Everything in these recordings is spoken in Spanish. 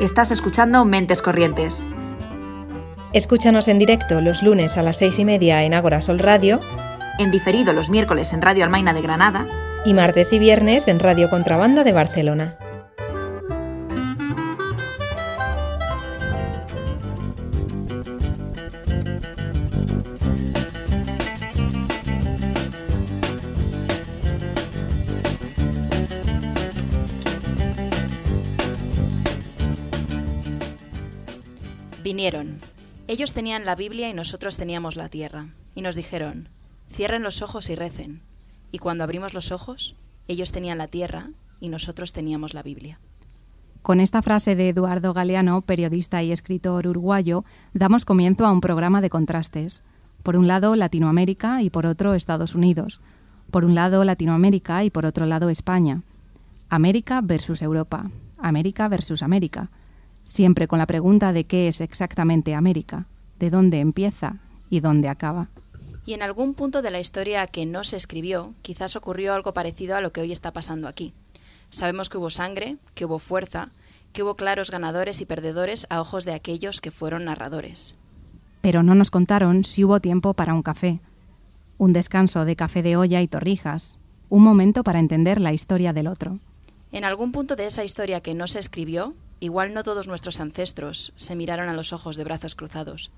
Estás escuchando Mentes Corrientes. Escúchanos en directo los lunes a las seis y media en Ágora Sol Radio, En diferido los miércoles en Radio Almaina de Granada. y martes y viernes en Radio Contrabanda de Barcelona. Ellos tenían la Biblia y nosotros teníamos la tierra. Y nos dijeron, cierren los ojos y recen. Y cuando abrimos los ojos, ellos tenían la tierra y nosotros teníamos la Biblia. Con esta frase de Eduardo Galeano, periodista y escritor uruguayo, damos comienzo a un programa de contrastes. Por un lado, Latinoamérica y por otro, Estados Unidos. Por un lado, Latinoamérica y por otro lado, España. América versus Europa. América versus América. Siempre con la pregunta de qué es exactamente América, de dónde empieza y dónde acaba. Y en algún punto de la historia que no se escribió, quizás ocurrió algo parecido a lo que hoy está pasando aquí. Sabemos que hubo sangre, que hubo fuerza, que hubo claros ganadores y perdedores a ojos de aquellos que fueron narradores. Pero no nos contaron si hubo tiempo para un café, un descanso de café de olla y torrijas, un momento para entender la historia del otro. En algún punto de esa historia que no se escribió, igual no todos nuestros ancestros se miraron a los ojos de brazos cruzados.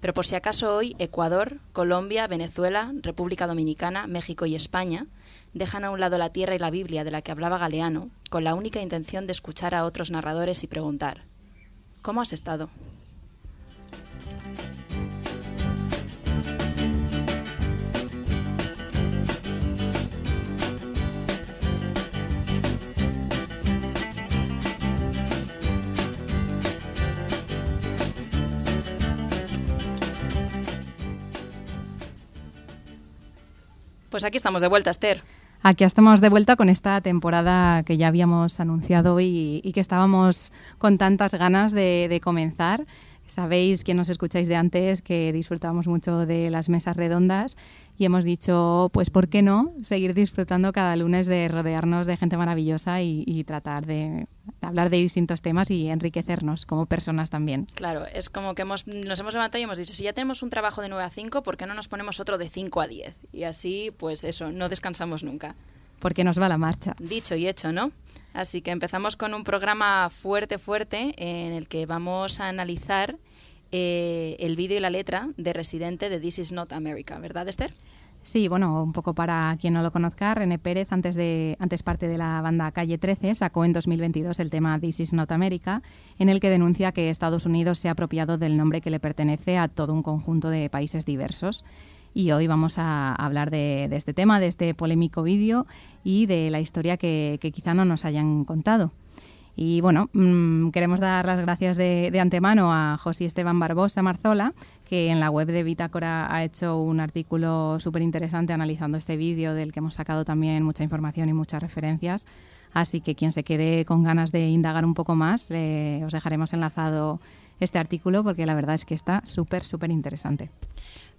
Pero por si acaso hoy Ecuador, Colombia, Venezuela, República Dominicana, México y España dejan a un lado la tierra y la Biblia de la que hablaba Galeano, con la única intención de escuchar a otros narradores y preguntar, ¿cómo has estado? Pues aquí estamos de vuelta, Esther. Aquí estamos de vuelta con esta temporada que ya habíamos anunciado y, y que estábamos con tantas ganas de, comenzar. Sabéis, que nos escucháis de antes, que disfrutamos mucho de las mesas redondas y hemos dicho, pues, ¿por qué no seguir disfrutando cada lunes de rodearnos de gente maravillosa y, y tratar de hablar de distintos temas y enriquecernos como personas también? Claro, es como que hemos, nos hemos levantado y hemos dicho, si ya tenemos un trabajo de 9 a 5, ¿por qué no nos ponemos otro de 5 a 10? Y así, pues eso, no descansamos nunca. Porque nos va la marcha. Dicho y hecho, ¿no? Así que empezamos con un programa fuerte, fuerte, en el que vamos a analizar eh, el vídeo y la letra de Residente de This Is Not America, ¿verdad, Esther? Sí, bueno, un poco para quien no lo conozca, René Pérez, antes, de, antes parte de la banda Calle 13, sacó en 2022 el tema This is Not America, en el que denuncia que Estados Unidos se ha apropiado del nombre que le pertenece a todo un conjunto de países diversos. Y hoy vamos a hablar de, este tema, de este polémico vídeo y de la historia que, quizá no nos hayan contado. Y bueno, mmm, queremos dar las gracias de, antemano a José Esteban Barbosa Marzola, que en la web de Bitácora ha hecho un artículo súper interesante analizando este vídeo, del que hemos sacado también mucha información y muchas referencias. Así que quien se quede con ganas de indagar un poco más, eh, os dejaremos enlazado este artículo porque la verdad es que está súper, súper interesante.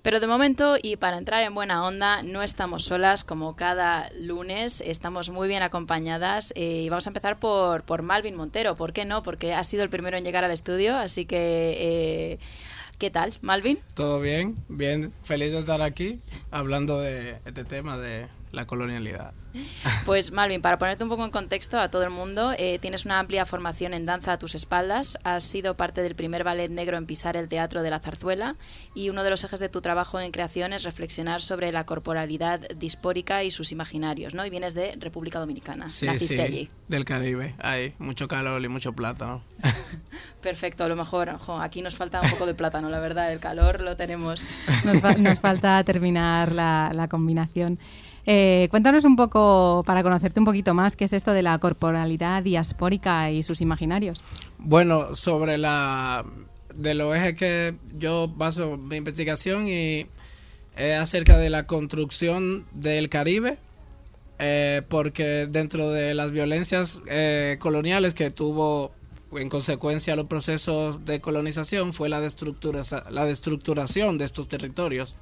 Pero de momento, y para entrar en buena onda, no estamos solas como cada lunes, estamos muy bien acompañadas eh, y vamos a empezar por, por Malvin Montero. ¿Por qué no? Porque ha sido el primero en llegar al estudio, así que... Eh, ¿Qué tal, Malvin? Todo bien, bien, feliz de estar aquí hablando de este tema de la colonialidad. Pues Malvin, para ponerte un poco en contexto a todo el mundo, eh, tienes una amplia formación en danza a tus espaldas, has sido parte del primer ballet negro en pisar el teatro de la zarzuela y uno de los ejes de tu trabajo en creación es reflexionar sobre la corporalidad dispórica y sus imaginarios, ¿no? Y vienes de República Dominicana, sí, naciste sí, allí. del Caribe, hay mucho calor y mucho plátano. Perfecto, a lo mejor aquí nos falta un poco de plátano, la verdad, el calor lo tenemos. Nos, fa nos falta terminar la, la combinación. Eh, cuéntanos un poco, para conocerte un poquito más, qué es esto de la corporalidad diaspórica y sus imaginarios. Bueno, sobre la de los ejes que yo baso mi investigación y es acerca de la construcción del Caribe, eh, porque dentro de las violencias eh, coloniales que tuvo en consecuencia los procesos de colonización fue la, la destructuración de estos territorios.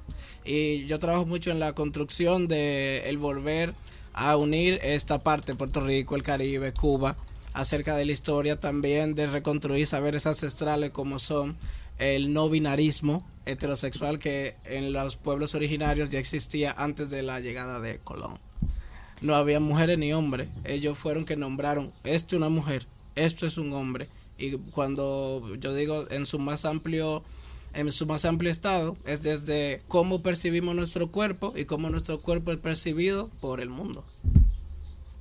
Y yo trabajo mucho en la construcción de el volver a unir esta parte, Puerto Rico, el Caribe, Cuba, acerca de la historia también, de reconstruir saberes ancestrales como son el no binarismo heterosexual que en los pueblos originarios ya existía antes de la llegada de Colón. No había mujeres ni hombres, ellos fueron que nombraron, esto es una mujer, esto es un hombre. Y cuando yo digo en su más amplio en su más amplio estado es desde cómo percibimos nuestro cuerpo y cómo nuestro cuerpo es percibido por el mundo.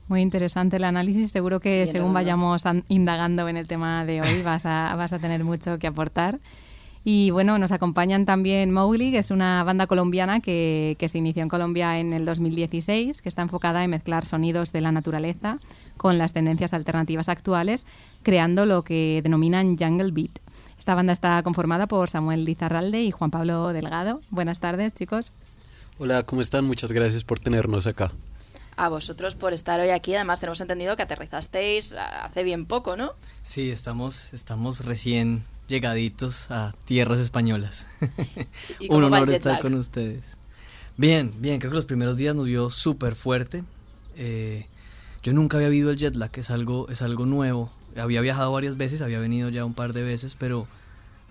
Muy interesante el análisis. Seguro que según vayamos indagando en el tema de hoy vas a, vas a tener mucho que aportar. Y bueno, nos acompañan también Mowgli, que es una banda colombiana que, que, se inició en Colombia en el 2016, que está enfocada en mezclar sonidos de la naturaleza con las tendencias alternativas actuales, creando lo que denominan Jungle Beat. Esta banda está conformada por Samuel Lizarralde y Juan Pablo Delgado. Buenas tardes, chicos. Hola, ¿cómo están? Muchas gracias por tenernos acá a vosotros por estar hoy aquí. Además, tenemos entendido que aterrizasteis hace bien poco, ¿no? Sí, estamos, estamos recién llegaditos a tierras españolas. Un honor estar con ustedes. Bien, bien, creo que los primeros días nos dio súper fuerte. Eh, yo nunca había vivido el jet lag, es algo, es algo nuevo. Había viajado varias veces, había venido ya un par de veces, pero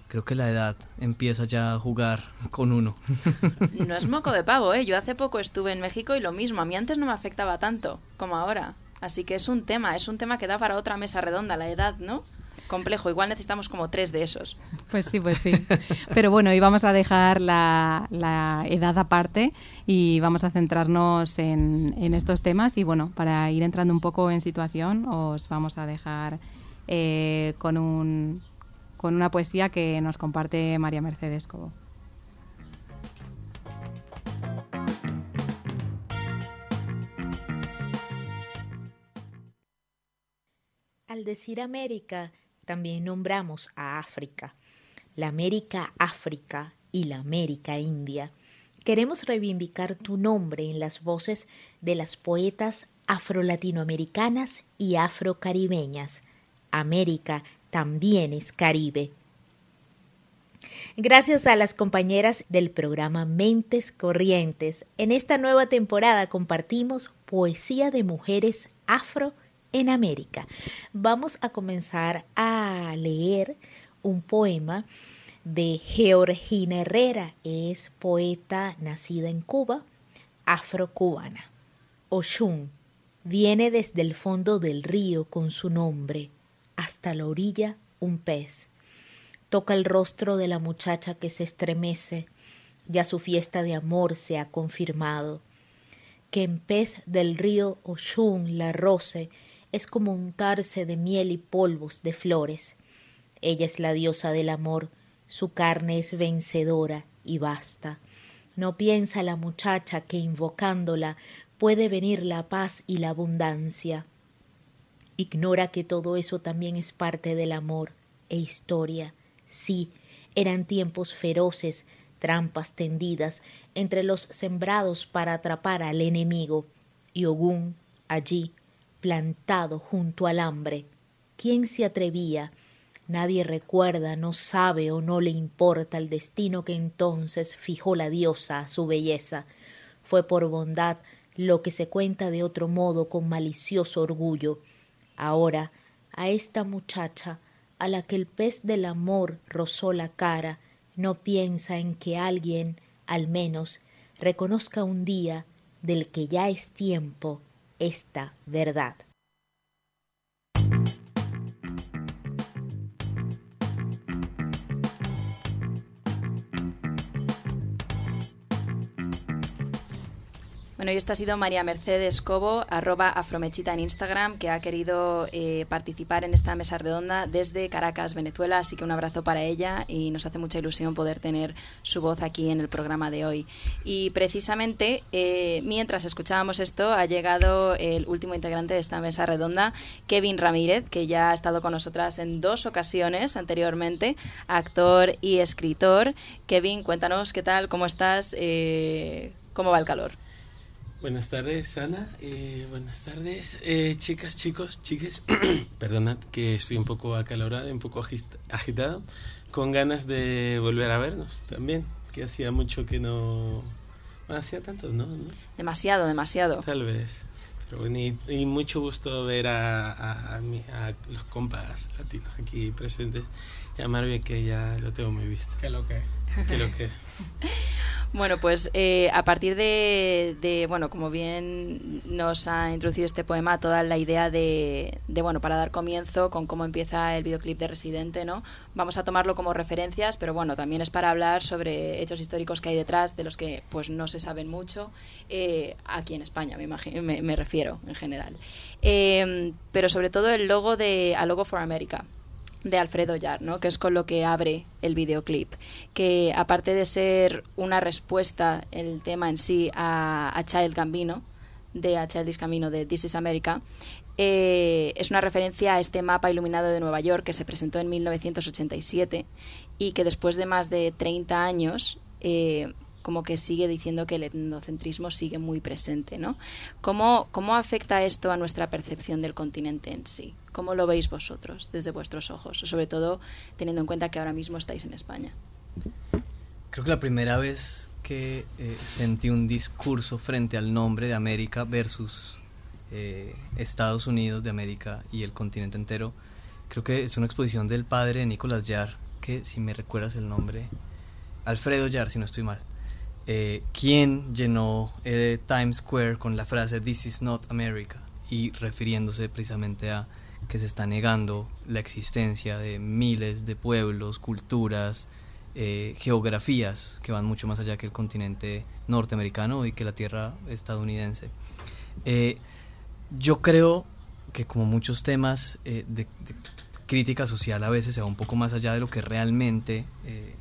creo que la edad empieza ya a jugar con uno. No es moco de pavo, ¿eh? Yo hace poco estuve en México y lo mismo. A mí antes no me afectaba tanto como ahora. Así que es un tema, es un tema que da para otra mesa redonda, la edad, ¿no? Complejo, igual necesitamos como tres de esos. Pues sí, pues sí. Pero bueno, y vamos a dejar la, edad aparte y vamos a centrarnos en, en, estos temas. Y bueno, para ir entrando un poco en situación, os vamos a dejar eh, con un con una poesía que nos comparte María Mercedes Cobo. Al decir América, también nombramos a África, la América África y la América India. Queremos reivindicar tu nombre en las voces de las poetas afro-latinoamericanas y afro-caribeñas. América también es Caribe. Gracias a las compañeras del programa Mentes Corrientes, en esta nueva temporada compartimos poesía de mujeres afro en América. Vamos a comenzar a leer un poema de Georgina Herrera, es poeta nacida en Cuba, afro-cubana. Oshun viene desde el fondo del río con su nombre, hasta la orilla un pez. Toca el rostro de la muchacha que se estremece, ya su fiesta de amor se ha confirmado. Que en pez del río Oshun la roce es como untarse de miel y polvos de flores. Ella es la diosa del amor, su carne es vencedora y basta. No piensa la muchacha que invocándola puede venir la paz y la abundancia. Ignora que todo eso también es parte del amor e historia. Sí, eran tiempos feroces, trampas tendidas entre los sembrados para atrapar al enemigo, y Ogún allí, plantado junto al hambre. ¿Quién se atrevía? Nadie recuerda, no sabe o no le importa el destino que entonces fijó la diosa a su belleza. Fue por bondad lo que se cuenta de otro modo con malicioso orgullo. Ahora, a esta muchacha, a la que el pez del amor rozó la cara, no piensa en que alguien, al menos, reconozca un día del que ya es tiempo esta verdad. Bueno, y esta ha sido María Mercedes Cobo, arroba afromechita en Instagram, que ha querido eh, participar en esta mesa redonda desde Caracas, Venezuela. Así que un abrazo para ella y nos hace mucha ilusión poder tener su voz aquí en el programa de hoy. Y precisamente eh, mientras escuchábamos esto, ha llegado el último integrante de esta mesa redonda, Kevin Ramírez, que ya ha estado con nosotras en dos ocasiones anteriormente, actor y escritor. Kevin, cuéntanos qué tal, cómo estás, eh, cómo va el calor. Buenas tardes, Ana. Eh, buenas tardes, eh, chicas, chicos, chiques. Perdonad que estoy un poco acalorado, un poco agitado, con ganas de volver a vernos también, que hacía mucho que no... hacía tanto, ¿no? Demasiado, demasiado. Tal vez. Pero y, mucho gusto ver a, a, los compas latinos aquí presentes y a Marvin que ya lo tengo muy visto. Que lo que. Que lo que. Bueno, pues eh, a partir de, bueno, como bien nos ha introducido este poema, toda la idea de, de, bueno, para dar comienzo con cómo empieza el videoclip de Residente, ¿no? Vamos a tomarlo como referencias, pero bueno, también es para hablar sobre hechos históricos que hay detrás, de los que pues no se saben mucho, eh, aquí en España, me, imagino, me, refiero en general. Eh, pero sobre todo el logo de A Logo for America, de Alfredo Yar, ¿no? que es con lo que abre el videoclip, que aparte de ser una respuesta, el tema en sí, a, a Child Gambino, de A Childish Camino de This is America, eh, es una referencia a este mapa iluminado de Nueva York que se presentó en 1987 y que después de más de 30 años eh, como que sigue diciendo que el etnocentrismo sigue muy presente, ¿no? ¿Cómo, ¿Cómo afecta esto a nuestra percepción del continente en sí? ¿Cómo lo veis vosotros desde vuestros ojos? Sobre todo teniendo en cuenta que ahora mismo estáis en España. Creo que la primera vez que eh, sentí un discurso frente al nombre de América versus eh, Estados Unidos de América y el continente entero, creo que es una exposición del padre de Nicolás Yar, que si me recuerdas el nombre, Alfredo Yar, si no estoy mal, eh, quien llenó Times Square con la frase This is not America y refiriéndose precisamente a que se está negando la existencia de miles de pueblos, culturas, eh, geografías que van mucho más allá que el continente norteamericano y que la tierra estadounidense. Eh, yo creo que como muchos temas de, crítica social a veces se va un poco más allá de lo que realmente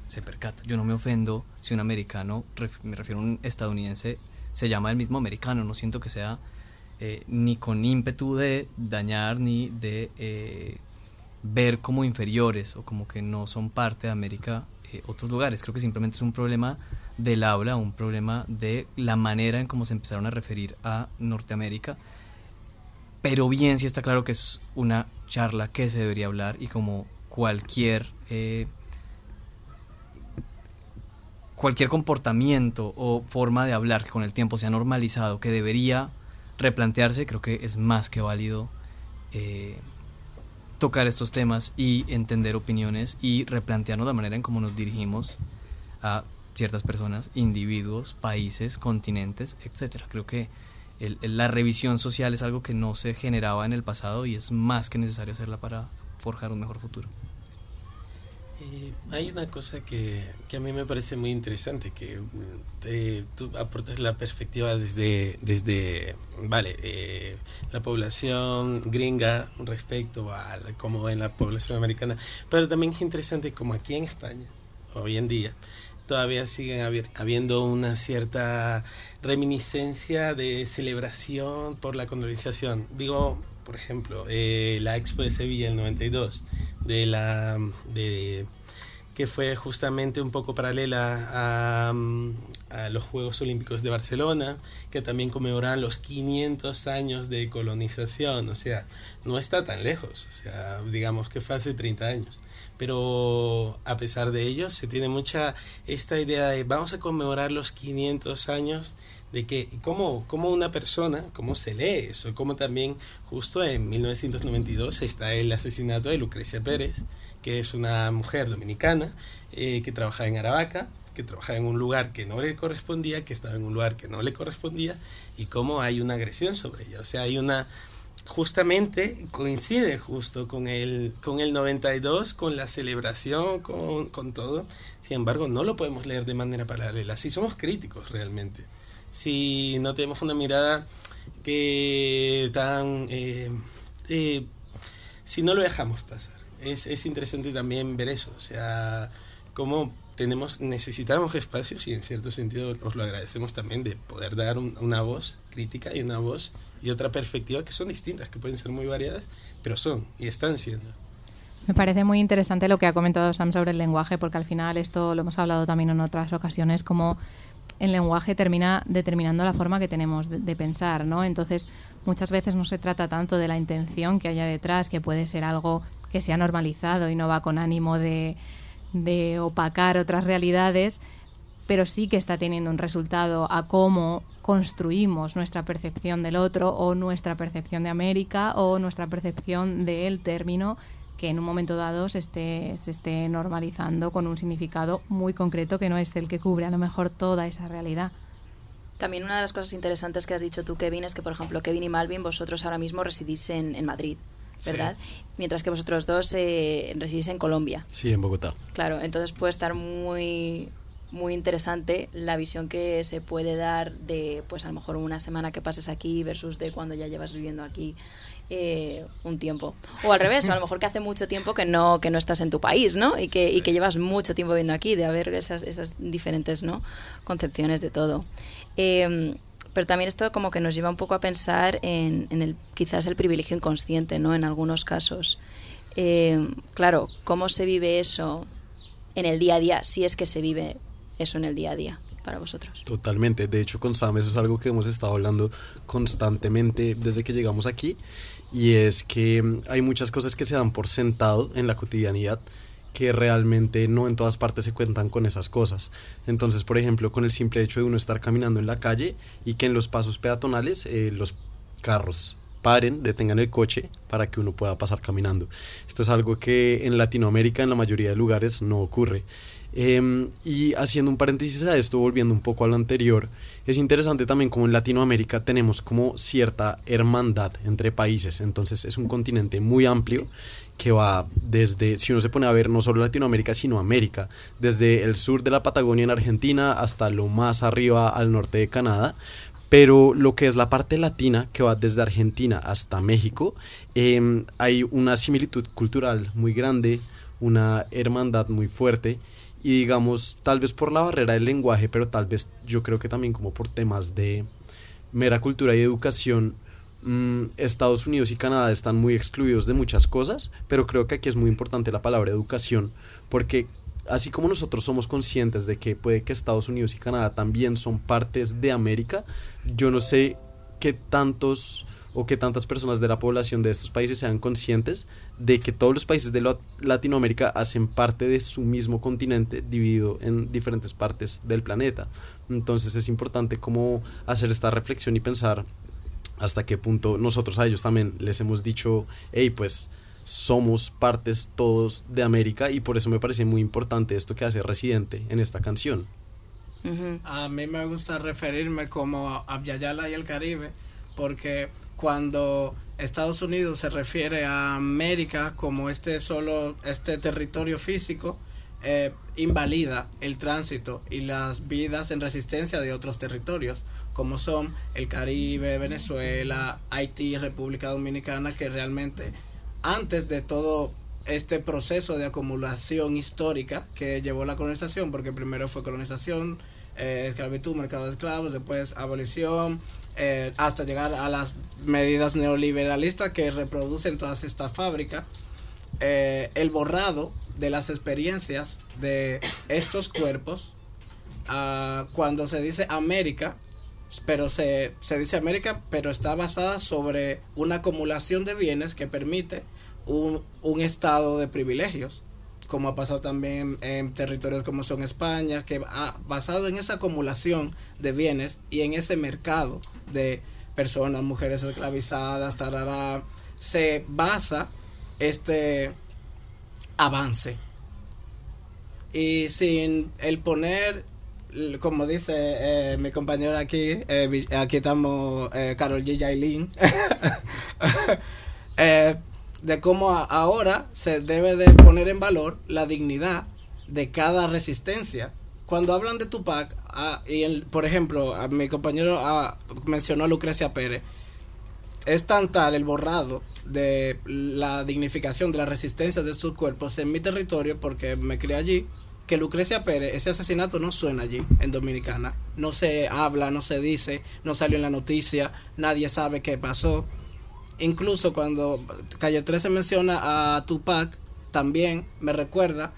se percata. Yo no me ofendo si un americano, me refiero a un estadounidense, se llama el mismo americano, no siento que sea eh, ni con ímpetu de dañar ni de eh, ver como inferiores o como que no son parte de América eh, otros lugares. Creo que simplemente es un problema del habla, un problema de la manera en cómo se empezaron a referir a Norteamérica. Pero bien sí está claro que es una charla que se debería hablar y como cualquier cualquier comportamiento o forma de hablar que con el tiempo se ha normalizado, que debería replantearse, creo que es más que válido eh, tocar estos temas y entender opiniones y replantearnos la manera en cómo nos dirigimos a ciertas personas, individuos, países, continentes, etcétera. Creo que la revisión social es algo que no se generaba en el pasado y es más que necesario hacerla para forjar un mejor futuro. Eh, hay una cosa que, que, a mí me parece muy interesante, que mm, tú aportas la perspectiva desde, desde vale, eh, la población gringa respecto a como en la población americana, pero también es interesante como aquí en España, hoy en día, todavía siguen habiendo una cierta reminiscencia de celebración por la colonización. Digo, por ejemplo, eh, la Expo de Sevilla el 92, de la, de, que fue justamente un poco paralela a, a, los Juegos Olímpicos de Barcelona, que también conmemoran los 500 años de colonización, o sea, no está tan lejos, o sea, digamos que fue hace 30 años. Pero a pesar de ello, se tiene mucha esta idea de vamos a conmemorar los 500 años de que cómo, cómo una persona, cómo se lee eso, cómo también justo en 1992 está el asesinato de Lucrecia Pérez, que es una mujer dominicana eh, que trabajaba en Aravaca, que trabajaba en un lugar que no le correspondía, que estaba en un lugar que no le correspondía, y cómo hay una agresión sobre ella. O sea, hay una, justamente coincide justo con el, con el 92, con la celebración, con, con todo. Sin embargo, no lo podemos leer de manera paralela. Si somos críticos realmente si no tenemos una mirada que tan... Eh, eh, si no lo dejamos pasar. Es, es interesante también ver eso, o sea, cómo tenemos, necesitamos espacios y en cierto sentido os lo agradecemos también de poder dar una voz crítica y una voz y otra perspectiva que son distintas, que pueden ser muy variadas, pero son y están siendo. Me parece muy interesante lo que ha comentado Sam sobre el lenguaje, porque al final esto lo hemos hablado también en otras ocasiones, como el lenguaje termina determinando la forma que tenemos de, pensar, ¿no? Entonces, muchas veces no se trata tanto de la intención que haya detrás, que puede ser algo que se ha normalizado y no va con ánimo de, opacar otras realidades, pero sí que está teniendo un resultado a cómo construimos nuestra percepción del otro o nuestra percepción de América o nuestra percepción del término que en un momento dado se esté, se esté normalizando con un significado muy concreto que no es el que cubre a lo mejor toda esa realidad. También una de las cosas interesantes que has dicho tú, Kevin, es que, por ejemplo, Kevin y Malvin, vosotros ahora mismo residís en, en Madrid. ¿verdad? Mientras que vosotros dos eh, residís en Colombia. Sí, en Bogotá. Claro, entonces puede estar muy muy interesante la visión que se puede dar de, pues a lo mejor una semana que pases aquí versus de cuando ya llevas viviendo aquí eh, un tiempo. O al revés, o a lo mejor que hace mucho tiempo que no, que no estás en tu país, ¿no? Y que, y que llevas mucho tiempo viviendo aquí, de haber esas, esas diferentes, ¿no? Concepciones de todo. Eh, pero también esto como que nos lleva un poco a pensar en, el quizás el privilegio inconsciente, ¿no? En algunos casos. Eh, claro, ¿cómo se vive eso en el día a día? Si es que se vive eso en el día a día para vosotros. Totalmente. De hecho, con Sam eso es algo que hemos estado hablando constantemente desde que llegamos aquí. Y es que hay muchas cosas que se dan por sentado en la cotidianidad que realmente no en todas partes se cuentan con esas cosas. Entonces, por ejemplo, con el simple hecho de uno estar caminando en la calle y que en los pasos peatonales eh, los carros paren, detengan el coche para que uno pueda pasar caminando. Esto es algo que en Latinoamérica en la mayoría de lugares no ocurre. Em, y haciendo un paréntesis a esto, volviendo un poco a lo anterior, es interesante también como en Latinoamérica tenemos como cierta hermandad entre países, entonces es un continente muy amplio que va desde, si uno se pone a ver, no solo Latinoamérica, sino América, desde el sur de la Patagonia en Argentina hasta lo más arriba al norte de Canadá. Pero lo que es la parte latina, que va desde Argentina hasta México, em, hay una similitud cultural muy grande, una hermandad muy fuerte y digamos, tal vez por la barrera del lenguaje, pero tal vez yo creo que también como por temas de mera cultura y educación, Mm, Estados Unidos y Canadá están muy excluidos de muchas cosas, pero creo que aquí es muy importante la palabra educación, porque así como nosotros somos conscientes de que puede que Estados Unidos y Canadá también son partes de América, yo no sé qué tantos o qué tantas personas de la población de estos países sean conscientes de que todos los países de Latinoamérica hacen parte de su mismo continente dividido en diferentes partes del planeta. Entonces es importante como hacer esta reflexión y pensar hasta qué punto nosotros a ellos también les hemos dicho, hey, pues somos partes todos de América y por eso me parece muy importante esto que hace Residente en esta canción. A mí me gusta referirme como a Abya y el Caribe porque cuando Estados Unidos se refiere a América como este solo este territorio físico eh, invalida el tránsito y las vidas en resistencia de otros territorios como son el Caribe, Venezuela, Haití, República Dominicana, que realmente antes de todo este proceso de acumulación histórica que llevó la colonización, porque primero fue colonización, eh, esclavitud, mercado de esclavos, después abolición, eh, hasta llegar a las medidas neoliberalistas que reproducen todas estas fábricas, eh, el borrado de las experiencias de estos cuerpos, ah, cuando se dice América, pero se, se dice América, pero está basada sobre una acumulación de bienes que permite un, un estado de privilegios, como ha pasado también en, territorios como son España, que ha basado en esa acumulación de bienes y en ese mercado de personas, mujeres esclavizadas, tarará, se basa este avance. Y sin el poner como dice eh, mi compañero aquí, eh, aquí estamos eh, Carol G. Jailin, de cómo ahora se debe de poner en valor la dignidad de cada resistencia. Cuando hablan de Tupac, ah, y por ejemplo, mi compañero ah, mencionó a Lucrecia Pérez, es tan tal el borrado de la dignificación de las resistencias de estos cuerpos en mi territorio, porque me crié allí, que Lucrecia Pérez, ese asesinato no suena allí, en Dominicana. No se habla, no se dice, no salió en la noticia, nadie sabe qué pasó. Incluso cuando Calle 13 menciona a Tupac, también me recuerda,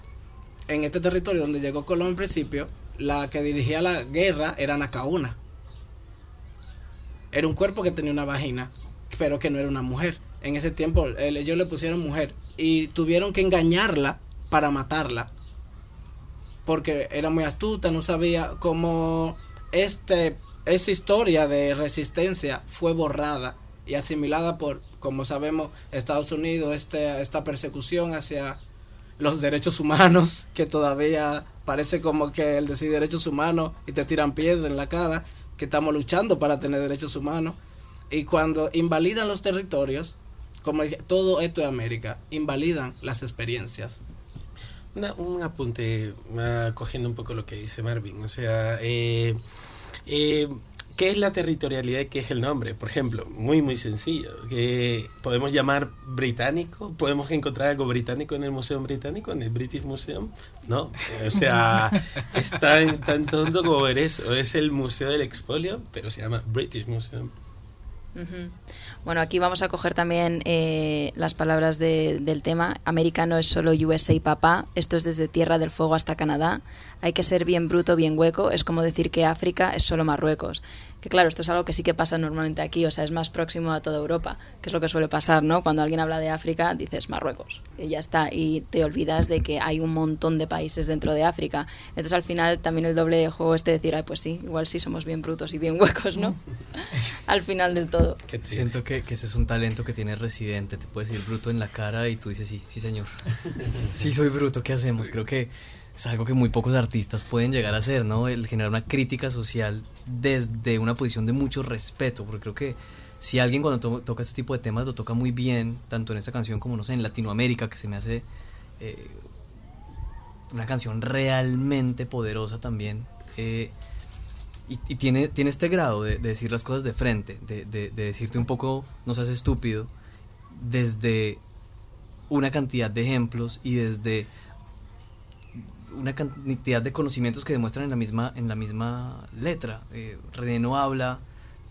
en este territorio donde llegó Colón en principio, la que dirigía la guerra era Nacauna. Era un cuerpo que tenía una vagina, pero que no era una mujer. En ese tiempo ellos le pusieron mujer y tuvieron que engañarla para matarla porque era muy astuta, no sabía cómo este, esa historia de resistencia fue borrada y asimilada por, como sabemos, Estados Unidos, este, esta persecución hacia los derechos humanos, que todavía parece como que el decir derechos humanos y te tiran piedra en la cara, que estamos luchando para tener derechos humanos. Y cuando invalidan los territorios, como todo esto es América, invalidan las experiencias. Un apunte, uh, cogiendo un poco lo que dice Marvin, o sea, eh, eh, ¿Qué es la territorialidad y qué es el nombre? Por ejemplo, muy muy sencillo, que podemos llamar británico, podemos encontrar algo británico en el Museo Británico, en el British Museum, no, o sea, es tan, tan tonto como ver eso, es el Museo del Expolio, pero se llama British Museum. Bueno, aquí vamos a coger también eh, las palabras del tema. América no es solo USA y papá, esto es desde Tierra del Fuego hasta Canadá. Hay que ser bien bruto, bien hueco, es como decir que África es solo Marruecos que claro, esto es algo que sí que pasa normalmente aquí, o sea, es más próximo a toda Europa, que es lo que suele pasar, ¿no? Cuando alguien habla de África, dices Marruecos, y ya está, y te olvidas de que hay un montón de países dentro de África. Entonces al final también el doble juego este decir, ay, pues sí, igual sí somos bien brutos y bien huecos, ¿no? al final del todo. Siento que, que, ese es un talento que tiene Residente, te puedes decir bruto en la cara y tú dices, sí, sí señor, sí soy bruto, ¿qué hacemos? Creo que es algo que muy pocos artistas pueden llegar a hacer, ¿no? El generar una crítica social desde una posición de mucho respeto, porque creo que si alguien cuando toca este tipo de temas lo toca muy bien, tanto en esta canción como, no sé, en Latinoamérica, que se me hace eh, una canción realmente poderosa también, eh, y, tiene, tiene este grado de, decir las cosas de frente, de, de decirte un poco, no seas estúpido, desde una cantidad de ejemplos y desde una cantidad de conocimientos que demuestran en la misma, en la misma letra. Eh, René no habla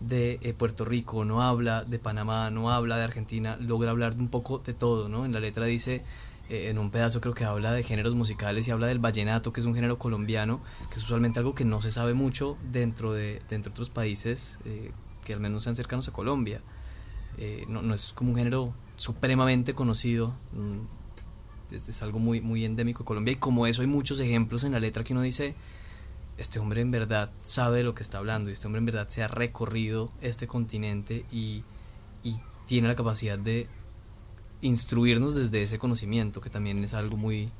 de eh, Puerto Rico, no habla de Panamá, no habla de Argentina, logra hablar un poco de todo, ¿no? En la letra dice, eh, en un pedazo creo que habla de géneros musicales y habla del vallenato, que es un género colombiano, que es usualmente algo que no se sabe mucho dentro de, dentro de otros países que al menos sean cercanos a Colombia. no, no es como un género supremamente conocido. Mm, es, algo muy, muy endémico de Colombia y como eso hay muchos ejemplos en la letra que uno dice, este hombre en verdad sabe de lo que está hablando y este hombre en verdad se ha recorrido este continente y, y tiene la capacidad de instruirnos desde ese conocimiento que también es algo muy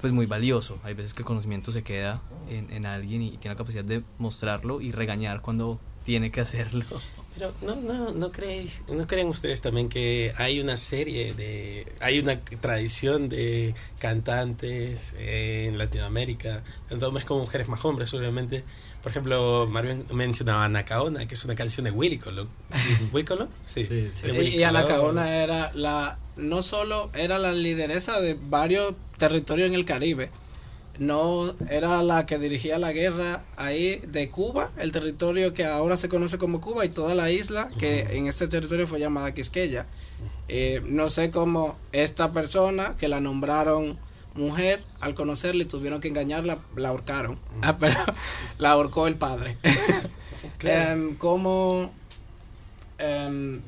pues muy valioso. Hay veces que el conocimiento se queda en, en alguien y tiene la capacidad de mostrarlo y regañar cuando tiene que hacerlo. Pero no, no, no creéis, no creen ustedes también que hay una serie de, hay una tradición de cantantes en Latinoamérica, tanto hombres como mujeres más hombres, obviamente. Por ejemplo, Marvin mencionaba Anacaona, que es una canción de Willy Colón. ¿Willy Colón? Sí. sí, sí. Y, y Anacaona era la, no solo era la lideresa de varios territorios en el Caribe, no era la que dirigía la guerra ahí de Cuba, el territorio que ahora se conoce como Cuba y toda la isla que en este territorio fue llamada Quisqueya. Eh, no sé cómo esta persona que la nombraron mujer, al conocerla y tuvieron que engañarla, la ahorcaron. Ah, pero la ahorcó el padre. Em, cómo em,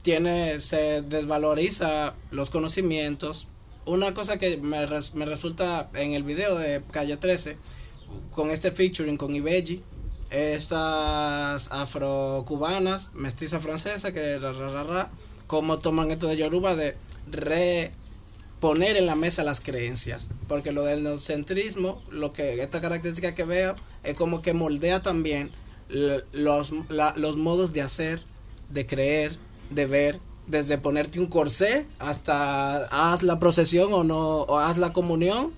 tiene, se desvaloriza los conocimientos una cosa que me, me, resulta en el video de Calle 13, con este featuring con Ibeji, estas afrocubanas, mestiza francesa, que ra, ra, ra, cómo toman esto de Yoruba de reponer en la mesa las creencias. Porque lo del neocentrismo, lo que esta característica que veo, es como que moldea también los, los modos de hacer, de creer, de ver desde ponerte un corsé hasta haz la procesión o no, o haz la comunión,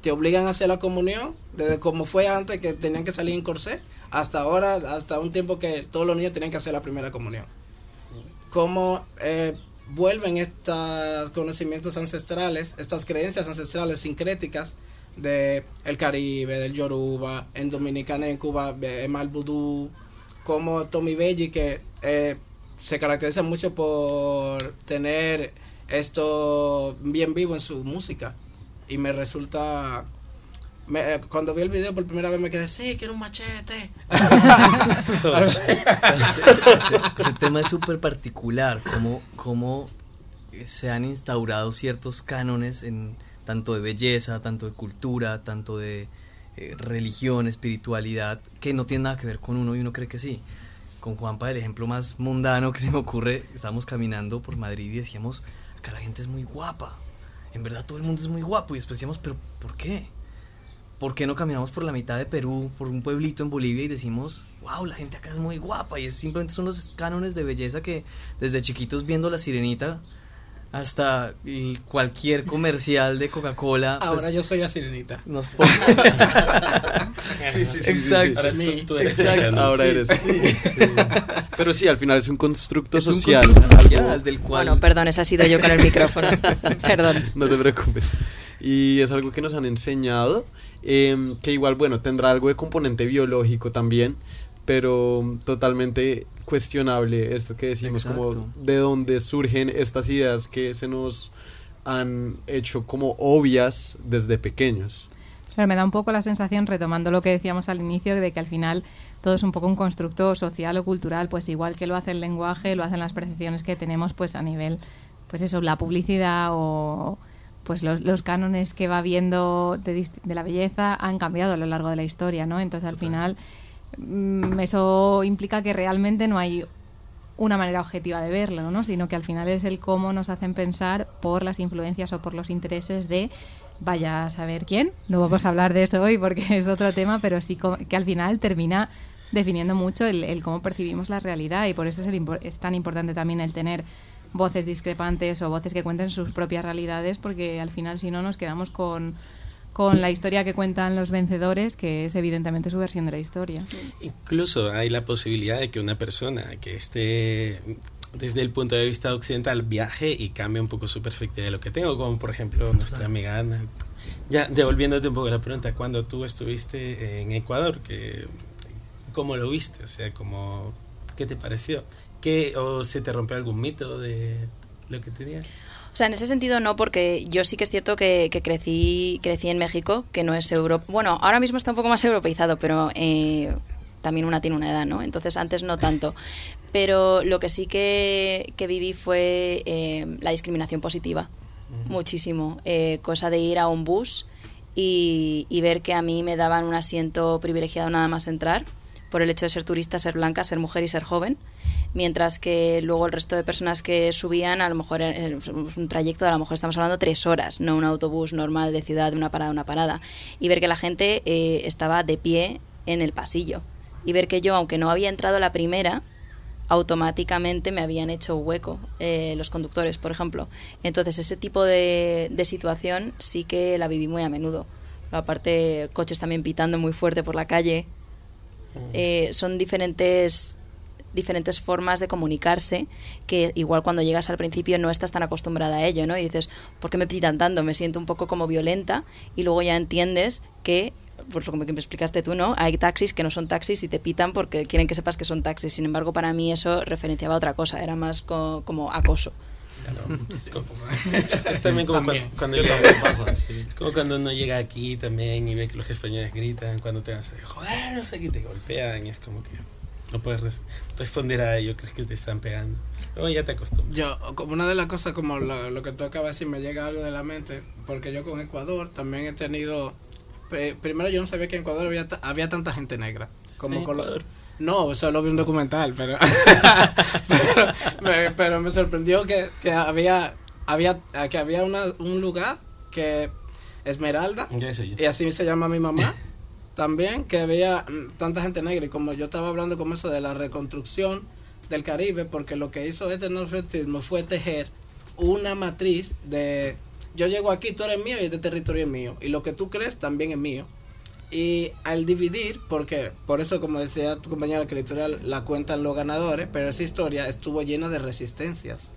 te obligan a hacer la comunión, desde como fue antes que tenían que salir en corsé, hasta ahora, hasta un tiempo que todos los niños tenían que hacer la primera comunión. Cómo eh, vuelven estos conocimientos ancestrales, estas creencias ancestrales sincréticas de el Caribe, del Yoruba, en Dominicana, en Cuba, en Mal Vudú, como Tommy Belli que eh, se caracteriza mucho por tener esto bien vivo en su música. Y me resulta. cuando vi el video por primera vez me quedé, sí, quiero un machete. ese, tema es súper particular, como, como se han instaurado ciertos cánones en tanto de belleza, tanto de cultura, tanto de eh, religión, espiritualidad, que no tiene nada que ver con uno y uno cree que sí. Con Juanpa, el ejemplo más mundano que se me ocurre, estábamos caminando por Madrid y decíamos, acá la gente es muy guapa. En verdad todo el mundo es muy guapo. Y después decíamos, pero ¿por qué? ¿Por qué no caminamos por la mitad de Perú, por un pueblito en Bolivia y decimos, wow, la gente acá es muy guapa? Y es simplemente son los cánones de belleza que desde chiquitos viendo la sirenita hasta cualquier comercial de Coca-Cola. Pues, Ahora yo soy la sirenita. Nos sí, sí, sí, Exacto. tú, eres Ahora eres. Pero sí, al final es un constructo social. del cual... Bueno, perdón, esa ha sido yo con el micrófono. perdón. No te preocupes. Y es algo que nos han enseñado Em, que igual, bueno, tendrá algo de componente biológico también, pero totalmente cuestionable esto que decimos, como de dónde surgen estas ideas que se nos han hecho como obvias desde pequeños. Pero me da un poco la sensación, retomando lo que decíamos al inicio, de que al final todo es un poco un constructo social o cultural, pues igual que lo hace el lenguaje, lo hacen las percepciones que tenemos pues a nivel, pues eso, la publicidad o, pues los, cánones que va viendo de, la belleza han cambiado a lo largo de la historia, ¿no? Entonces al final mm, eso implica que realmente no hay una manera objetiva de verlo, ¿no? Sino que al final es el cómo nos hacen pensar por las influencias o por los intereses de vaya a saber quién. No vamos a hablar de eso hoy porque es otro tema, pero sí que al final termina definiendo mucho el, cómo percibimos la realidad y por eso es, es tan importante también el tener voces discrepantes o voces que cuenten sus propias realidades, porque al final si no nos quedamos con, con la historia que cuentan los vencedores, que es evidentemente su versión de la historia. Incluso hay la posibilidad de que una persona que esté desde el punto de vista occidental viaje y cambie un poco su perspectiva de lo que tengo, como por ejemplo nuestra amiga Ana. Ya devolviéndote un poco la pregunta, cuando tú estuviste en Ecuador, que, ¿cómo lo viste? O sea, ¿cómo, ¿qué te pareció? ¿Qué, ¿O se te rompió algún mito de lo que tenías? Sea, en ese sentido no, porque yo sí que es cierto que, crecí, crecí en México, que no es Europa. Bueno, ahora mismo está un poco más europeizado, pero eh, también una tiene una edad, ¿no? Entonces antes no tanto. Pero lo que sí que, viví fue eh, la discriminación positiva, muchísimo. Eh, cosa de ir a un bus y, y ver que a mí me daban un asiento privilegiado nada más entrar, por el hecho de ser turista, ser blanca, ser mujer y ser joven mientras que luego el resto de personas que subían, a lo mejor es un trayecto, a lo mejor estamos hablando tres horas, no un autobús normal de ciudad de una parada a una parada, y ver que la gente eh, estaba de pie en el pasillo, y ver que yo, aunque no había entrado la primera, automáticamente me habían hecho hueco eh, los conductores, por ejemplo. Entonces ese tipo de, de situación sí que la viví muy a menudo. Aparte, coches también pitando muy fuerte por la calle. Mm. Eh, son diferentes diferentes formas de comunicarse que igual cuando llegas al principio no estás tan acostumbrada a ello, ¿no? Y dices, ¿por qué me pitan tanto? Me siento un poco como violenta y luego ya entiendes que pues como que me explicaste tú, ¿no? Hay taxis que no son taxis y te pitan porque quieren que sepas que son taxis. Sin embargo, para mí eso referenciaba a otra cosa, era más como acoso. es, también como cuando, es como cuando uno llega aquí también y ve que los españoles gritan cuando te vas a decir, joder, no sé qué te golpean y es como que no puedes responder a ello, crees que te están pegando. Luego ya te acostumbras. Yo, como una de las cosas, como lo, que tú acabas de decir, me llega algo de la mente, porque yo con Ecuador también he tenido. primero, yo no sabía que en Ecuador había, había tanta gente negra. Como color. No, solo vi un documental, pero. pero, me, sorprendió que, que había, había, que había una, un lugar que. Esmeralda. Y así se llama mi mamá también que había mm, tanta gente negra y como yo estaba hablando como eso de la reconstrucción del Caribe, porque lo que hizo este norfrentismo fue tejer una matriz de yo llego aquí, tú eres mío y este territorio es mío, y lo que tú crees también es mío. Y al dividir, porque por eso como decía tu compañera que la historia cuentan los ganadores, pero esa historia estuvo llena de resistencias.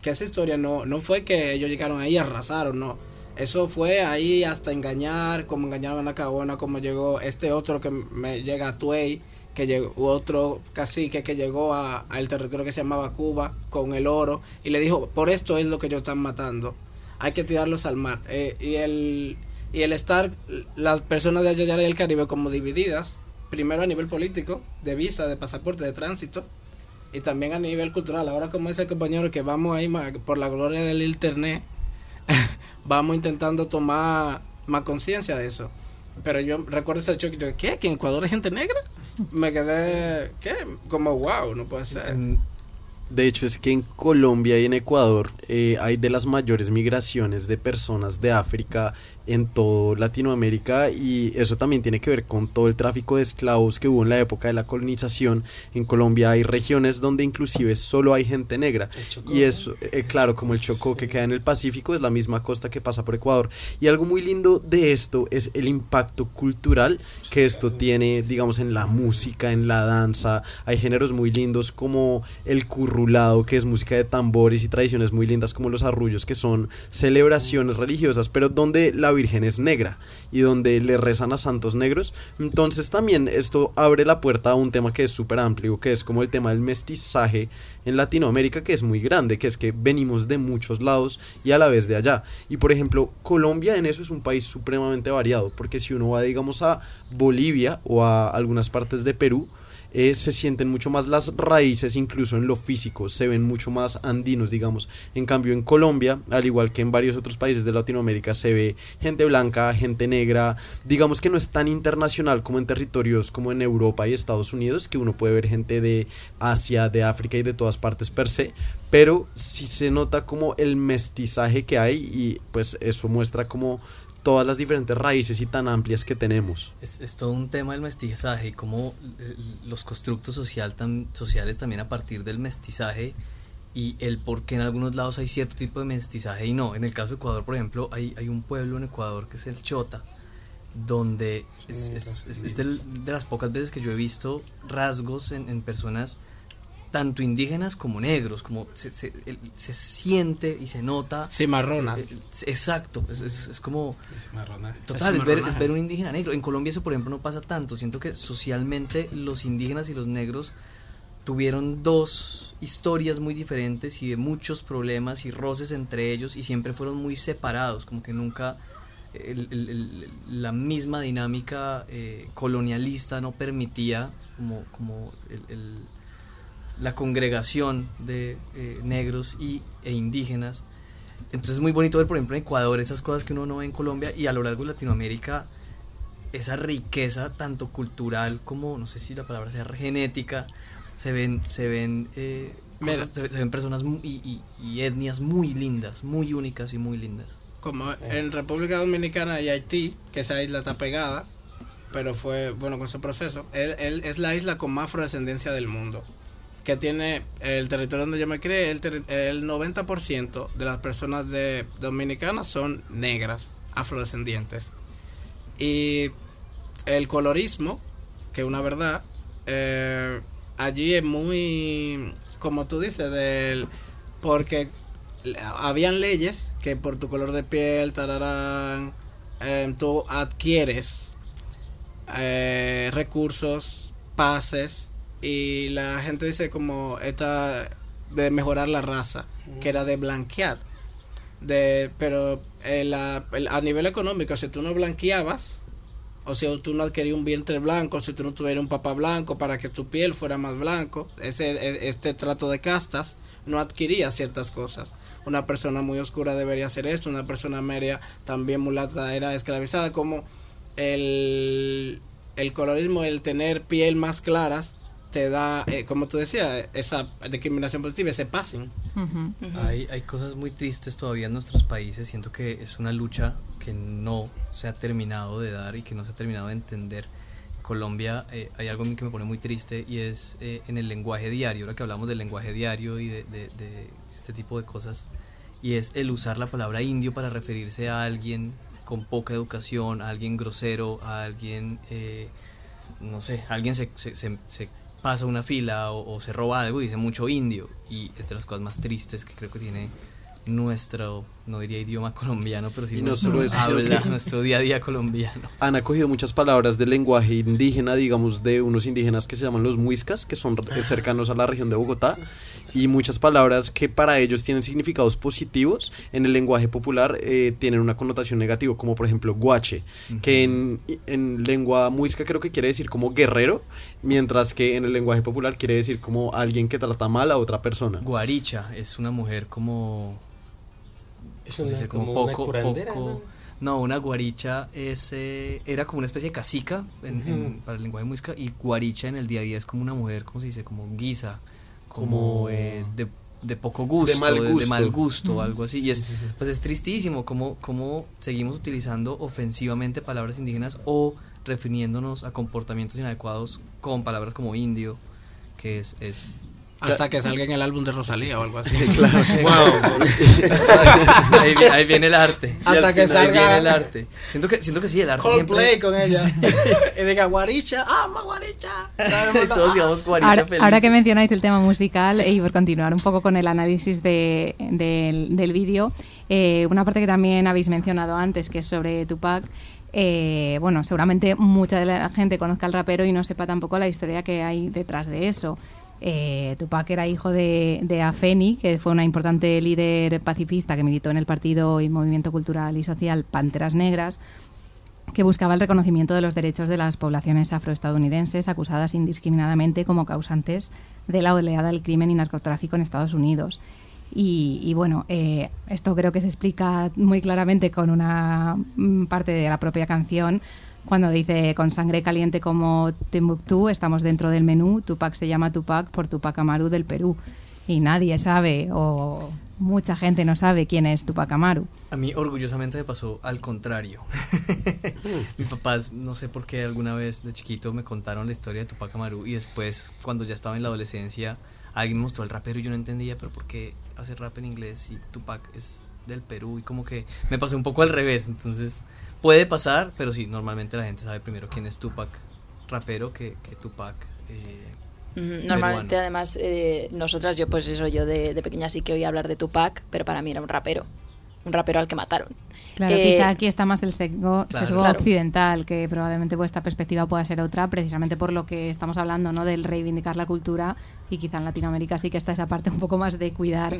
Que esa historia no, no fue que ellos llegaron ahí y arrasaron, no eso fue ahí hasta engañar, como engañaron a Cabona, como llegó este otro que me llega a Tuey, que llegó otro cacique que llegó al territorio que se llamaba Cuba con el oro y le dijo, por esto es lo que ellos están matando, hay que tirarlos al mar. Eh, y, el, y el estar las personas de allá y del Caribe como divididas, primero a nivel político, de visa, de pasaporte, de tránsito, y también a nivel cultural. Ahora como dice el compañero que vamos ahí por la gloria del internet, vamos intentando tomar más conciencia de eso. pero yo recuerdo ese choque yo, ¿qué? ¿Que en Ecuador hay gente negra? Me quedé, ¿qué? Como, wow, no puede ser. De hecho, es que en Colombia y en Ecuador eh, hay de las mayores migraciones de personas de África en toda Latinoamérica y eso también tiene que ver con todo el tráfico de esclavos que hubo en la época de la colonización. En Colombia hay regiones donde inclusive solo hay gente negra y eso, eh, claro, como el Chocó que queda en el Pacífico es la misma costa que pasa por Ecuador. Y algo muy lindo de esto es el impacto cultural que esto tiene, digamos, en la música, en la danza. Hay géneros muy lindos como el currulado, que es música de tambores y tradiciones muy lindas como los arrullos, que son celebraciones religiosas, pero donde la Virgen es negra y donde le rezan a santos negros. Entonces también esto abre la puerta a un tema que es súper amplio, que es como el tema del mestizaje en Latinoamérica, que es muy grande, que es que venimos de muchos lados y a la vez de allá. Y por ejemplo, Colombia en eso es un país supremamente variado, porque si uno va, digamos, a Bolivia o a algunas partes de Perú, eh, se sienten mucho más las raíces, incluso en lo físico, se ven mucho más andinos, digamos. En cambio, en Colombia, al igual que en varios otros países de Latinoamérica, se ve gente blanca, gente negra, digamos que no es tan internacional como en territorios como en Europa y Estados Unidos, que uno puede ver gente de Asia, de África y de todas partes per se, pero sí se nota como el mestizaje que hay y pues eso muestra como todas las diferentes raíces y tan amplias que tenemos. Es, todo un tema del mestizaje y cómo eh, los constructos social tan, sociales también a partir del mestizaje y el por qué en algunos lados hay cierto tipo de mestizaje y no. En el caso de Ecuador, por ejemplo, hay, hay un pueblo en Ecuador que es el Chota, donde es, de, las pocas veces que yo he visto rasgos en, en personas tanto indígenas como negros, como se, se, siente y se nota. Cimarronas. Eh, eh, exacto, es, es, como... Total, es ver, es ver, un indígena negro. En Colombia eso, por ejemplo, no pasa tanto. Siento que socialmente los indígenas y los negros tuvieron dos historias muy diferentes y de muchos problemas y roces entre ellos y siempre fueron muy separados, como que nunca... la misma dinámica eh, colonialista no permitía como, como el la congregación de eh, negros y, e indígenas. Entonces es muy bonito ver, por ejemplo, en Ecuador esas cosas que uno no ve en Colombia y a lo largo de Latinoamérica esa riqueza tanto cultural como, no sé si la palabra sea genética, se ven, se ven, eh, se, ven personas y, y, etnias muy lindas, muy únicas y muy lindas. Como en República Dominicana y Haití, que esa isla está pegada, pero fue, bueno, con su proceso, él, él es la isla con más afrodescendencia del mundo que tiene el territorio donde yo me crié, el, el 90% de las personas de dominicanas son negras, afrodescendientes. Y el colorismo, que es una verdad, eh, allí es muy, como tú dices, del, porque habían leyes que por tu color de piel, tararán, eh, tú adquieres eh, recursos, pases, y la gente dice como esta de mejorar la raza, que era de blanquear. De, pero a nivel económico, si tú no blanqueabas, o si tú no adquirías un vientre blanco, si tú no tuvieras un papá blanco para que tu piel fuera más blanco, ese, e, este trato de castas, no adquiría ciertas cosas. Una persona muy oscura debería hacer esto, una persona media también mulata era esclavizada, como el, el colorismo, el tener piel más claras, te da, eh, como tú decías, esa discriminación positiva, ese passing. Hay, hay cosas muy tristes todavía en nuestros países. Siento que es una lucha que no se ha terminado de dar y que no se ha terminado de entender. En Colombia eh, hay algo que me pone muy triste y es eh, en el lenguaje diario, ahora que hablamos del lenguaje diario y de, de, este tipo de cosas, y es el usar la palabra indio para referirse a alguien con poca educación, a alguien grosero, a alguien, no sé, alguien se, se, se pasa una fila o, se roba algo dice mucho indio. Y es de las cosas más tristes que creo que tiene nuestro, no diría idioma colombiano, pero sí nuestro, habla, nuestro día a día colombiano. Han acogido muchas palabras del lenguaje indígena, digamos, de unos indígenas que se llaman los muiscas, que son ah. cercanos a la región de Bogotá, y muchas palabras que para ellos tienen significados positivos, en el lenguaje popular eh, tienen una connotación negativa, como por ejemplo guache, que en, en lengua muisca creo que quiere decir como guerrero, mientras que en el lenguaje popular quiere decir como alguien que trata mal a otra persona. Guaricha es una mujer como... Es como, poco, No, una guaricha es, eh, era como una especie de casica para el lenguaje música y guaricha en el día a día es como una mujer, ¿cómo se dice? Como guisa, como, eh, de, poco gusto, de mal gusto, algo así. Y es, pues es tristísimo como, como seguimos utilizando ofensivamente palabras indígenas o refiriéndonos a comportamientos inadecuados con palabras como indio, que es, es hasta que salga en el álbum de Rosalía o algo así. claro. ahí, viene el arte. Hasta que salga. Ahí viene el arte. Siento que, siento que sí, el arte. Coldplay con ella. y diga guaricha, ama guaricha. Todos digamos guaricha ahora, ahora, que mencionáis el tema musical y por continuar un poco con el análisis de, del vídeo, eh, una parte que también habéis mencionado antes, que es sobre Tupac. Eh, bueno, seguramente mucha de la gente conozca al rapero y no sepa tampoco la historia que hay detrás de eso. Eh, Tupac era hijo de, Afeni, que fue una importante líder pacifista que militó en el partido y movimiento cultural y social Panteras Negras, que buscaba el reconocimiento de los derechos de las poblaciones afroestadounidenses acusadas indiscriminadamente como causantes de la oleada del crimen y narcotráfico en Estados Unidos. Y, bueno, eh, esto creo que se explica muy claramente con una mm, parte de la propia canción cuando dice con sangre caliente como Timbuktu, estamos dentro del menú, Tupac se llama Tupac por Tupac Amaru del Perú. Y nadie sabe, o mucha gente no sabe quién es Tupac Amaru. A mí orgullosamente me pasó al contrario. Mis papás, no sé por qué alguna vez de chiquito me contaron la historia de Tupac Amaru y después, cuando ya estaba en la adolescencia, alguien me mostró el rapero y yo no entendía, pero ¿por qué hace rap en inglés y Tupac es del Perú? Y como que me pasé un poco al revés, entonces Puede pasar, pero sí, normalmente la gente sabe primero quién es Tupac rapero que, que Tupac. Eh, Normalmente, además, eh, nosotras, yo pues eso, yo de, de, pequeña sí que oí hablar de Tupac, pero para mí era un rapero, un rapero al que mataron. Claro, eh, quizá aquí está más el sesgo, occidental, que probablemente vuestra perspectiva pueda ser otra, precisamente por lo que estamos hablando, ¿no? Del reivindicar la cultura y quizá en Latinoamérica sí que está esa parte un poco más de cuidar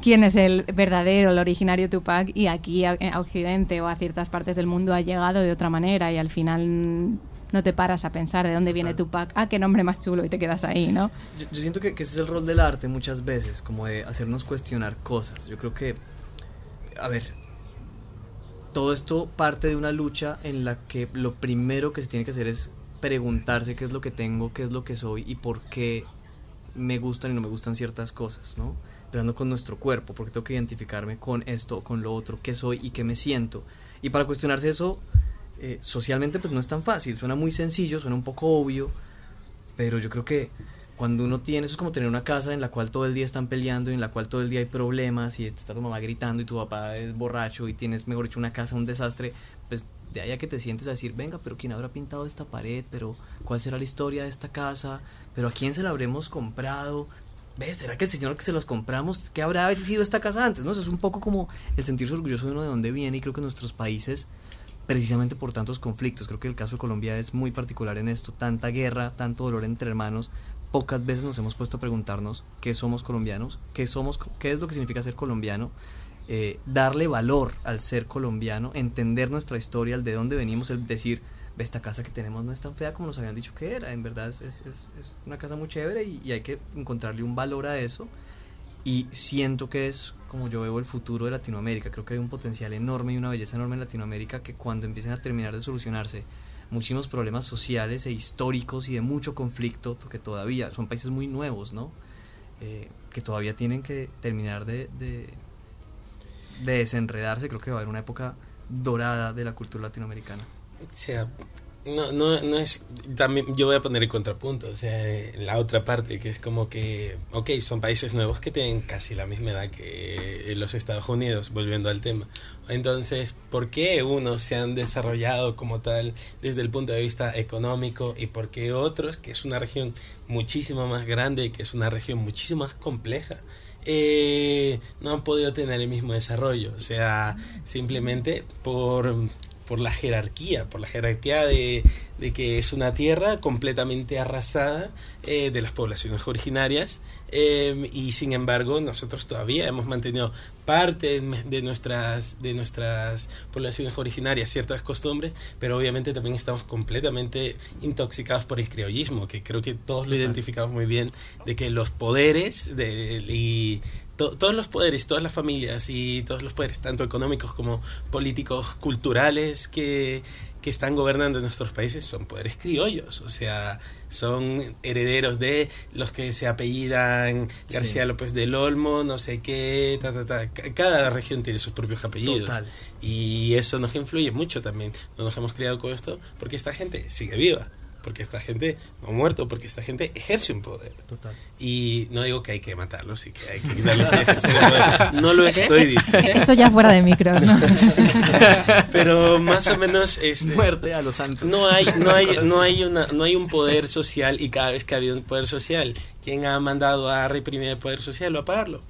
quién es el verdadero, el originario Tupac y aquí a, Occidente o a ciertas partes del mundo ha llegado de otra manera y al final no te paras a pensar de dónde viene Tupac, ah, qué nombre más chulo y te quedas ahí, ¿no? Yo, yo siento que, que, ese es el rol del arte muchas veces, como de hacernos cuestionar cosas. Yo creo que, a ver, todo esto parte de una lucha en la que lo primero que se tiene que hacer es preguntarse qué es lo que tengo, qué es lo que soy y por qué me gustan y no me gustan ciertas cosas, ¿no? Empezando con nuestro cuerpo, porque tengo que identificarme con esto con lo otro, qué soy y qué me siento. Y para cuestionarse eso, eh, socialmente pues no es tan fácil, suena muy sencillo, suena un poco obvio, pero yo creo que cuando uno tiene, eso es como tener una casa en la cual todo el día están peleando y en la cual todo el día hay problemas y está tu mamá gritando y tu papá es borracho y tienes, mejor dicho, una casa, un desastre, pues de ahí a que te sientes a decir, venga, pero ¿quién habrá pintado esta pared? ¿Pero cuál será la historia de esta casa? ¿Pero a quién se la habremos comprado? ¿Ves? ¿Será que el señor que se los compramos, qué habrá sido esta casa antes? ¿no? es un poco como el sentirse orgulloso de uno de dónde viene y creo que nuestros países precisamente por tantos conflictos. Creo que el caso de Colombia es muy particular en esto, tanta guerra, tanto dolor entre hermanos, pocas veces nos hemos puesto a preguntarnos qué somos colombianos, qué, somos, qué es lo que significa ser colombiano, eh, darle valor al ser colombiano, entender nuestra historia, el de dónde venimos, el decir, esta casa que tenemos no es tan fea como nos habían dicho que era, en verdad es, es, es una casa muy chévere y, y, hay que encontrarle un valor a eso y siento que es como yo veo el futuro de Latinoamérica, creo que hay un potencial enorme y una belleza enorme en Latinoamérica que cuando empiecen a terminar de solucionarse muchísimos problemas sociales e históricos y de mucho conflicto, que todavía son países muy nuevos, ¿no? Eh, que todavía tienen que terminar de, de, desenredarse, creo que va a haber una época dorada de la cultura latinoamericana. O sea, no, no, no es. También yo voy a poner el contrapunto, o sea, la otra parte, que es como que, ok, son países nuevos que tienen casi la misma edad que los Estados Unidos, volviendo al tema. Entonces, ¿por qué unos se han desarrollado como tal desde el punto de vista económico y por qué otros, que es una región muchísimo más grande, que es una región muchísimo más compleja, eh, no han podido tener el mismo desarrollo? O sea, simplemente por por la jerarquía, por la jerarquía de, de que es una tierra completamente arrasada eh, de las poblaciones originarias em, y sin embargo nosotros todavía hemos mantenido parte de nuestras, de nuestras poblaciones originarias ciertas costumbres, pero obviamente también estamos completamente intoxicados por el criollismo, que creo que todos lo identificamos muy bien, de que los poderes de, y todos los poderes, todas las familias y todos los poderes, tanto económicos como políticos, culturales, que, que están gobernando nuestros países son poderes criollos, o sea, son herederos de los que se apellidan García López del Olmo, no sé qué, ta, ta, ta. cada región tiene sus propios apellidos. Y eso nos influye mucho también. No nos hemos criado con esto porque esta gente sigue viva porque esta gente no ha muerto, porque esta gente ejerce un poder. Total. Y no digo que hay que matarlos y que hay que quitarles el poder. No lo estoy diciendo. Eso ya fuera de micros, ¿no? Pero más o menos es este, muerte a los santos. No hay, no hay, no hay una, no hay un poder social y cada vez que ha habido un poder social, ¿quién ha mandado a reprimir el poder social o a apagarlo?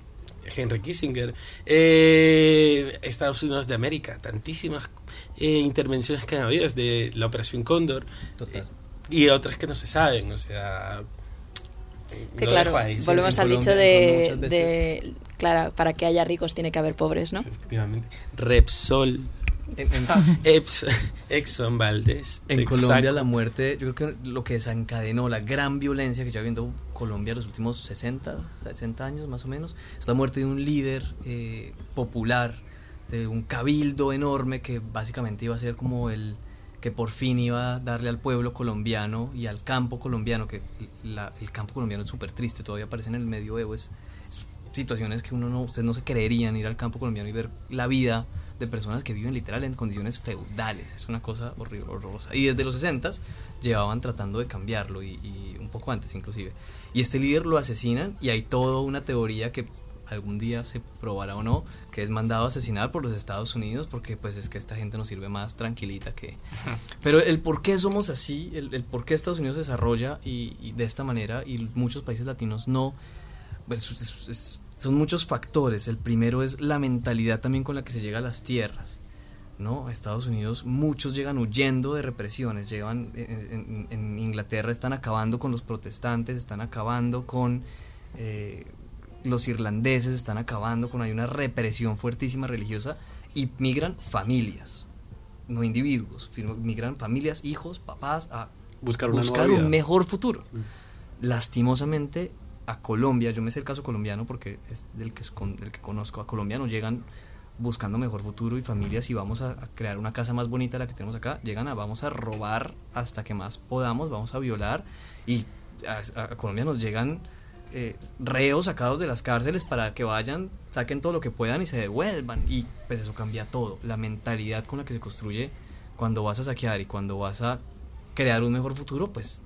Henry Kissinger, eh, Estados Unidos de América, tantísimas eh, intervenciones que han habido desde la Operación Cóndor. Total. Y otras que no se saben, o sea... Que claro, volvemos al dicho de, claro, para que haya ricos tiene que haber pobres, ¿no? efectivamente. Repsol. Exxon Valdez. En Colombia la muerte, yo creo que lo que desencadenó la gran violencia que ya viendo Colombia los últimos 60, 60 años más o menos, es la muerte de un líder eh, popular, de un cabildo enorme que básicamente iba a ser como el, que por fin iba a darle al pueblo colombiano y al campo colombiano, que el campo colombiano es súper triste, todavía aparece en el medioevo, es, situaciones que uno no, ustedes no se creerían ir al campo colombiano y ver la vida de personas que viven literal en condiciones feudales, es una cosa horrible, horrorosa. Y desde los 60 llevaban tratando de cambiarlo y, y un poco antes inclusive. Y este líder lo asesinan y hay toda una teoría que algún día se probará o no, que es mandado a asesinar por los Estados Unidos, porque pues es que esta gente nos sirve más tranquilita que... Pero el por qué somos así, el, por qué Estados Unidos se desarrolla y, de esta manera y muchos países latinos no, pues son muchos factores. El primero es la mentalidad también con la que se llega a las tierras. ¿no? A Estados Unidos muchos llegan huyendo de represiones, llevan en, en Inglaterra están acabando con los protestantes, están acabando con eh, los irlandeses están acabando con hay una represión fuertísima religiosa y migran familias, no individuos, migran familias, hijos, papás a buscar, buscar un mejor futuro. Mm. Lastimosamente a Colombia, yo me sé el caso colombiano porque es del que, del que conozco, a Colombia no llegan buscando mejor futuro y familias y vamos a, crear una casa más bonita la que tenemos acá, llegan a vamos a robar hasta que más podamos, vamos a violar y a Colombia nos llegan eh, reos sacados de las cárceles para que vayan, saquen todo lo que puedan y se devuelvan. Y pues eso cambia todo. La mentalidad con la que se construye cuando vas a saquear y cuando vas a crear un mejor futuro, pues,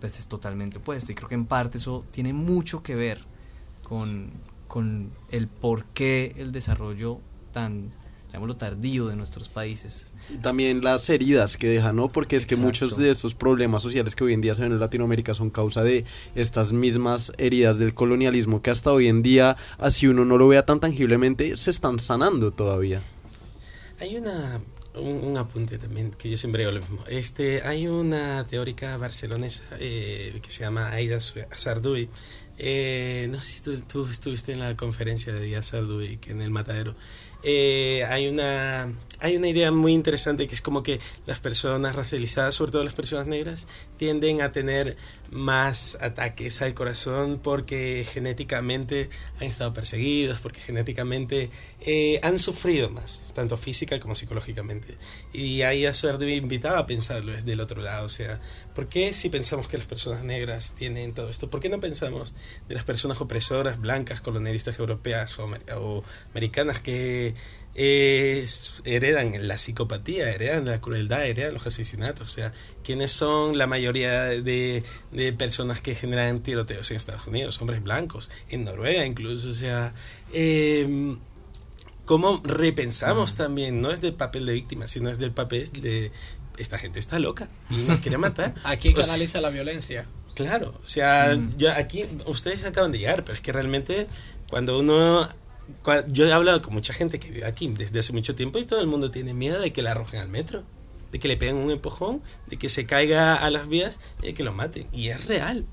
pues es totalmente opuesto. Y creo que en parte eso tiene mucho que ver con, con el por qué el desarrollo tan, llamémoslo, tardío de nuestros países también las heridas que dejan, ¿no? Porque es que muchos de estos problemas sociales que hoy en día se ven en Latinoamérica son causa de estas mismas heridas del colonialismo que hasta hoy en día, así uno no lo vea tan tangiblemente, se están sanando todavía. Hay una un, apunte también que yo siempre digo lo mismo. Este, hay una teórica barcelonesa eh, que se llama Aida Sarduy. Eh, no sé si tú, estuviste en la conferencia de Díaz que en el Matadero. Eh, hay una hay una idea muy interesante que es como que las personas racializadas, sobre todo las personas negras, tienden a tener más ataques al corazón porque genéticamente han estado perseguidos, porque genéticamente eh, han sufrido más, tanto física como psicológicamente. Y ahí a suerte invitaba a pensarlo desde el otro lado, o sea, ¿por qué si pensamos que las personas negras tienen todo esto? ¿Por qué no pensamos de las personas opresoras, blancas, colonialistas europeas o americanas que heredan la psicopatía, heredan la crueldad, heredan los asesinatos. O sea, ¿quiénes son la mayoría de, de, personas que generan tiroteos en Estados Unidos? Hombres blancos, en Noruega incluso. O sea, eh, ¿cómo repensamos también? No es del papel de víctima, sino es del papel de esta gente está loca y nos quiere matar. Aquí canaliza la violencia. Claro, o sea, ya aquí ustedes acaban de llegar, pero es que realmente cuando uno yo he hablado con mucha gente que vive aquí desde hace mucho tiempo y todo el mundo tiene miedo de que la arrojen al metro, de que le peguen un empujón, de que se caiga a las vías y de que lo maten. Y es real.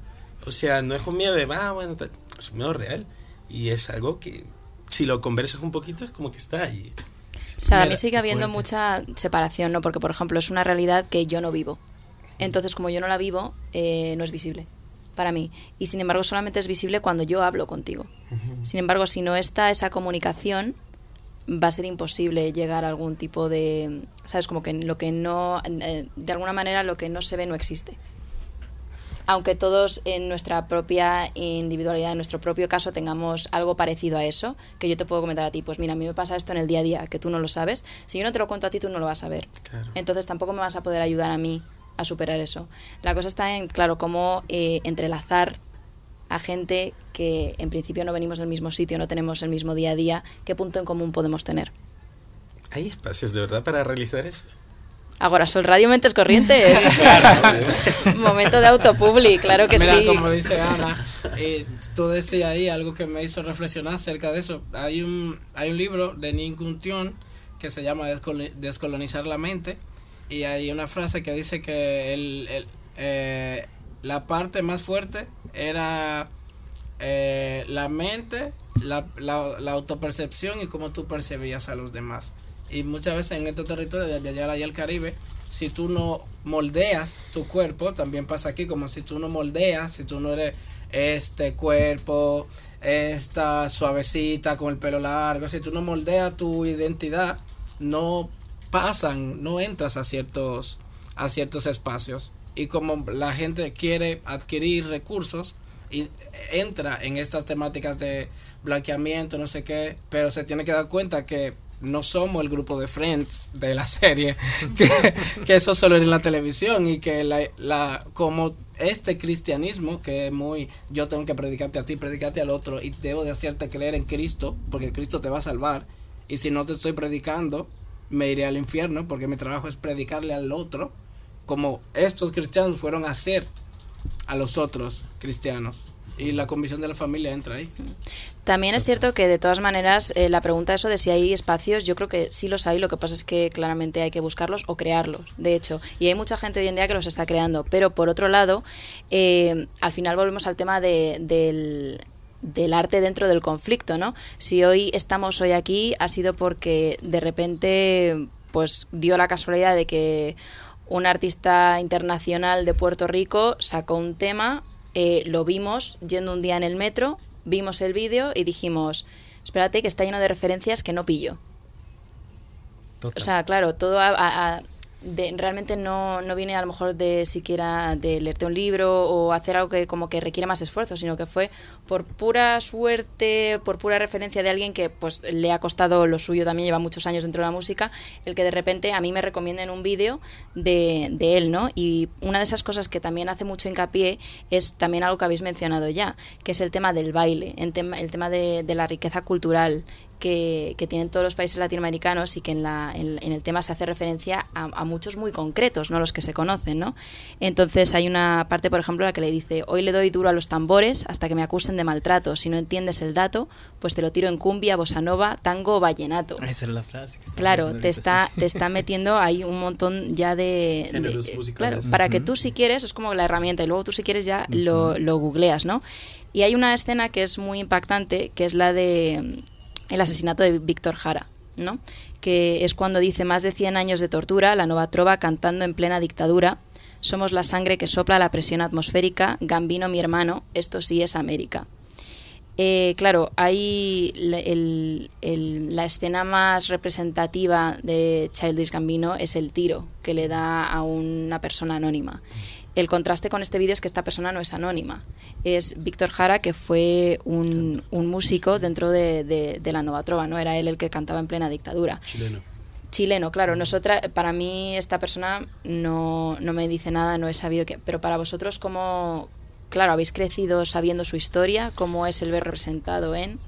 O sea, no es un miedo de, ah, bueno, es un miedo real. Y es algo que si lo conversas un poquito es como que está ahí. O sea, a mí sigue habiendo mucha separación, ¿no? Porque, por ejemplo, es una realidad que yo no vivo. Entonces, como yo no la vivo, eh, no es visible para mí. Y sin embargo solamente es visible cuando yo hablo contigo. Sin embargo, si no está esa comunicación, va a ser imposible llegar a algún tipo de, ¿sabes? Como que lo que no, eh, de alguna manera lo que no se ve no existe. Aunque todos en nuestra propia individualidad, en nuestro propio caso, tengamos algo parecido a eso, que yo te puedo comentar a ti, pues mira, a mí me pasa esto en el día a día, que tú no lo sabes. Si yo no te lo cuento a ti, tú no lo vas a ver. Entonces tampoco me vas a poder ayudar a mí a superar eso. La cosa está en, claro, cómo eh, entrelazar a gente que en principio no venimos del mismo sitio, no tenemos el mismo día a día, ¿qué punto en común podemos tener? ¿Hay espacios de verdad para realizar eso? Ahora, Sol Radio Mentes Corrientes. Momento de autopublic, claro que Mira, sí. como dice Ana, eh, tú decías ahí algo que me hizo reflexionar acerca de eso. Hay un, hay un libro de Ninguntion que se llama Descolonizar la mente y hay una frase que dice que el, eh, la parte más fuerte era eh, la mente, la, la, la, autopercepción y cómo tú percibías a los demás. Y muchas veces en estos territorios de allá y el Caribe, si tú no moldeas tu cuerpo, también pasa aquí, como si tú no moldeas, si tú no eres este cuerpo, esta suavecita con el pelo largo, si tú no moldeas tu identidad, no pasan, no entras a ciertos, a ciertos espacios. Y como la gente quiere adquirir recursos y entra en estas temáticas de blanqueamiento, no sé qué, pero se tiene que dar cuenta que no somos el grupo de Friends de la serie, que, eso solo es en la televisión y que la, como este cristianismo que es muy yo tengo que predicarte a ti, predicarte al otro y debo de hacerte creer en Cristo porque Cristo te va a salvar. Y si no te estoy predicando me iré al infierno porque mi trabajo es predicarle al otro como estos cristianos fueron a hacer a los otros cristianos. Y la comisión de la familia entra ahí. También es cierto que de todas maneras eh, la pregunta eso de si hay espacios, yo creo que sí los hay, lo que pasa es que claramente hay que buscarlos o crearlos, de hecho. Y hay mucha gente hoy en día que los está creando. Pero por otro lado, eh, al final volvemos al tema de, del, del arte dentro del conflicto, ¿no? Si hoy estamos hoy aquí ha sido porque de repente pues dio la casualidad de que un artista internacional de Puerto Rico sacó un tema, eh, lo vimos yendo un día en el metro, vimos el vídeo y dijimos, espérate que está lleno de referencias que no pillo. Total. O sea, claro, todo a, a, de, realmente no, no viene a lo mejor de siquiera de leerte un libro o hacer algo que como que requiere más esfuerzo, sino que fue por pura suerte, por pura referencia de alguien que pues le ha costado lo suyo, también lleva muchos años dentro de la música, el que de repente a mí me recomienden un vídeo de, de él, ¿no? Y una de esas cosas que también hace mucho hincapié es también algo que habéis mencionado ya, que es el tema del baile, el tema, el tema de, de la riqueza cultural, que, que, tienen todos los países latinoamericanos y que en, la, en, en el tema se hace referencia a, a, muchos muy concretos, no los que se conocen, ¿no? Entonces hay una parte, por ejemplo, en la que le dice, hoy le doy duro a los tambores hasta que me acusen de maltrato, si no entiendes el dato, pues te lo tiro en cumbia, bossa nova, tango o vallenato. Esa es la frase. Claro, te está, te está metiendo ahí un montón ya de... de claro, para uh -huh. que tú si quieres, es como la herramienta, y luego tú si quieres ya uh -huh. lo, lo googleas, ¿no? Y hay una escena que es muy impactante, que es la de el asesinato de Víctor Jara, ¿no? que es cuando dice más de 100 años de tortura, la nueva trova cantando en plena dictadura, somos la sangre que sopla la presión atmosférica, Gambino mi hermano, esto sí es América. Eh, claro, el, la escena más representativa de Childish Gambino es el tiro que le da a una persona anónima. El contraste con este vídeo es que esta persona no es anónima. Es Víctor Jara, que fue un, un músico dentro de, de, de, la Nova Trova, ¿no? Era él el que cantaba en plena dictadura. Chileno. Chileno, claro. Nosotras, para mí, esta persona no, no me dice nada, no he sabido que. Pero para vosotros, ¿cómo. Claro, habéis crecido sabiendo su historia, cómo es el ver representado en.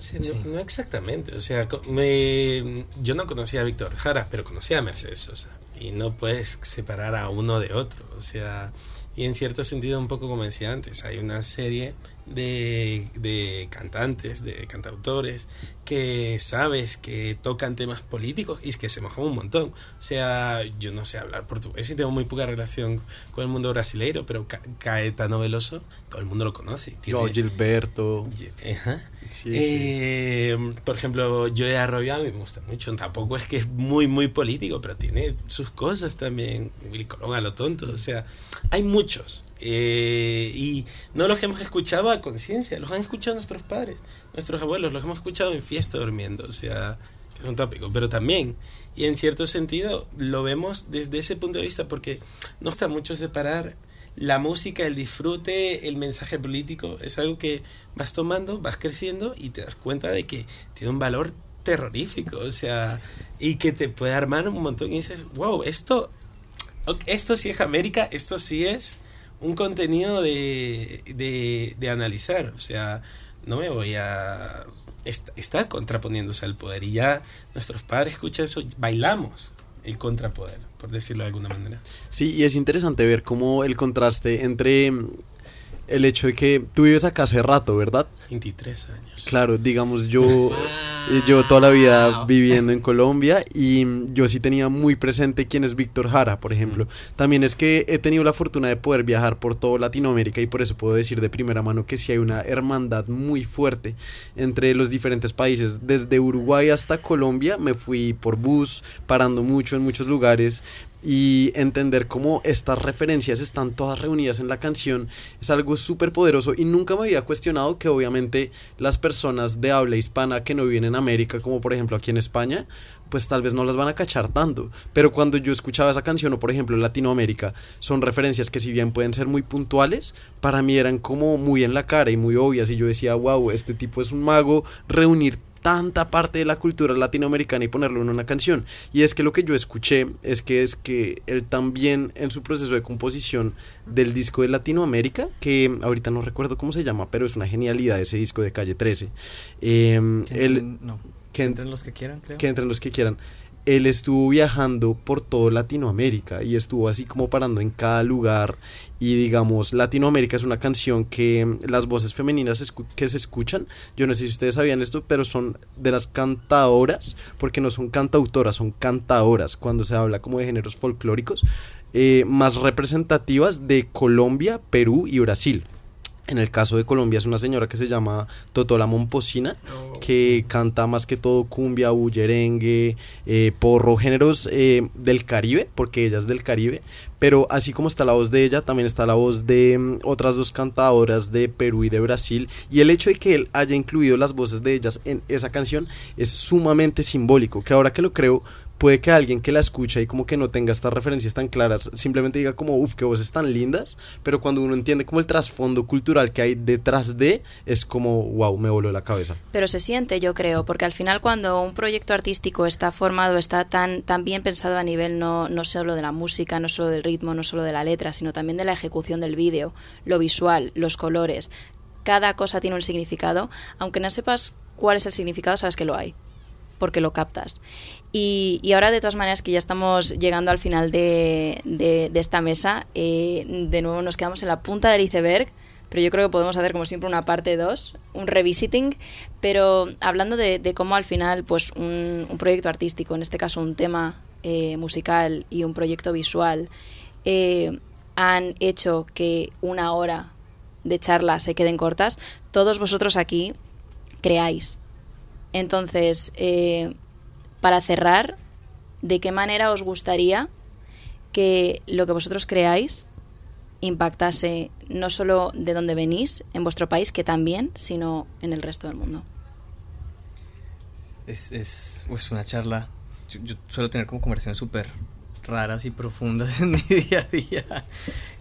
Sí. no, no, exactamente, o sea, me, yo no conocía a Víctor Jara, pero conocía a Mercedes Sosa y no puedes separar a uno de otro, o sea, y en cierto sentido un poco como decía antes, hay una serie de, de cantantes, de cantautores que sabes que tocan temas políticos y es que se mojan un montón. O sea, yo no sé hablar portugués y tengo muy poca relación con el mundo brasileiro, pero Ca Caetano Veloso, todo el mundo lo conoce. Tiene... Yo, Gilberto. Ajá. Sí, eh, sí. Por ejemplo, Joey Arroyo me gusta mucho. Tampoco es que es muy, muy político, pero tiene sus cosas también. Willy Colón a lo tonto. O sea, hay muchos. Eh, y no los hemos escuchado a conciencia, los han escuchado nuestros padres, nuestros abuelos, los hemos escuchado en fiesta durmiendo, o sea, es un tópico, pero también, y en cierto sentido, lo vemos desde ese punto de vista, porque no está mucho separar la música, el disfrute, el mensaje político, es algo que vas tomando, vas creciendo y te das cuenta de que tiene un valor terrorífico, o sea, y que te puede armar un montón y dices, wow, esto, esto sí es América, esto sí es un contenido de, de, de analizar, o sea, no me voy a... Está, contraponiéndose al poder y ya nuestros padres escuchan eso, bailamos el contrapoder, por decirlo de alguna manera. Sí, y es interesante ver cómo el contraste entre el hecho de que tú vives acá hace rato, ¿verdad? 23 años. Claro, digamos, yo eh, llevo toda la vida viviendo en Colombia y yo sí tenía muy presente quién es Víctor Jara, por ejemplo. También es que he tenido la fortuna de poder viajar por toda Latinoamérica y por eso puedo decir de primera mano que sí hay una hermandad muy fuerte entre los diferentes países. Desde Uruguay hasta Colombia me fui por bus, parando mucho en muchos lugares, y entender cómo estas referencias están todas reunidas en la canción es algo súper poderoso y nunca me había cuestionado que obviamente las personas de habla hispana que no viven en América, como por ejemplo aquí en España, pues tal vez no las van a cachar tanto. Pero cuando yo escuchaba esa canción, o por ejemplo Latinoamérica, son referencias que si bien pueden ser muy puntuales, para mí eran como muy en la cara y muy obvias. Y yo decía, wow, este tipo es un mago, reunir tanta parte de la cultura latinoamericana y ponerlo en una canción. Y es que lo que yo escuché es que es que él también en su proceso de composición del disco de Latinoamérica, que ahorita no recuerdo cómo se llama, pero es una genialidad ese disco de Calle 13. Eh, él, no, que entren los que quieran, creo. Que entren los que quieran él estuvo viajando por toda Latinoamérica y estuvo así como parando en cada lugar. Y digamos Latinoamérica es una canción que mm, las voces femeninas que se escuchan yo no sé si ustedes sabían esto pero son de las cantadoras porque no son cantautoras son cantadoras cuando se habla como de géneros folclóricos eh, más representativas de Colombia Perú y Brasil en el caso de Colombia es una señora que se llama Totola Momposina, que canta más que todo cumbia, bullerengue, eh, porro, géneros eh, del Caribe, porque ella es del Caribe. Pero así como está la voz de ella, también está la voz de mm, otras dos cantadoras de Perú y de Brasil. Y el hecho de que él haya incluido las voces de ellas en esa canción es sumamente simbólico. Que ahora que lo creo, puede que alguien que la escucha y como que no tenga estas referencias tan claras, simplemente diga como, uff, que voces tan lindas, pero cuando uno entiende como el trasfondo cultural que hay detrás de, es como, wow, me voló la cabeza. Pero se siente, yo creo, porque al final cuando un proyecto artístico está formado, está tan, tan bien pensado a nivel no, no solo de la música, no solo del ritmo, no solo de la letra, sino también de la ejecución del vídeo, lo visual, los colores, cada cosa tiene un significado, aunque no sepas cuál es el significado, sabes que lo hay porque lo captas. Y, ahora, de todas maneras, que ya estamos llegando al final de, de, esta mesa, eh, de nuevo nos quedamos en la punta del iceberg, pero yo creo que podemos hacer, como siempre, una parte 2, un revisiting, pero hablando de, cómo al final, pues un, un, proyecto artístico, en este caso un tema eh, musical y un proyecto visual, eh, han hecho que una hora de charla se queden cortas, todos vosotros aquí creáis. Entonces, eh, para cerrar, ¿de qué manera os gustaría que lo que vosotros creáis impactase no solo de donde venís, en vuestro país, que también, sino en el resto del mundo? Es, es, una charla. Yo, suelo tener como conversaciones súper raras y profundas en mi día a día.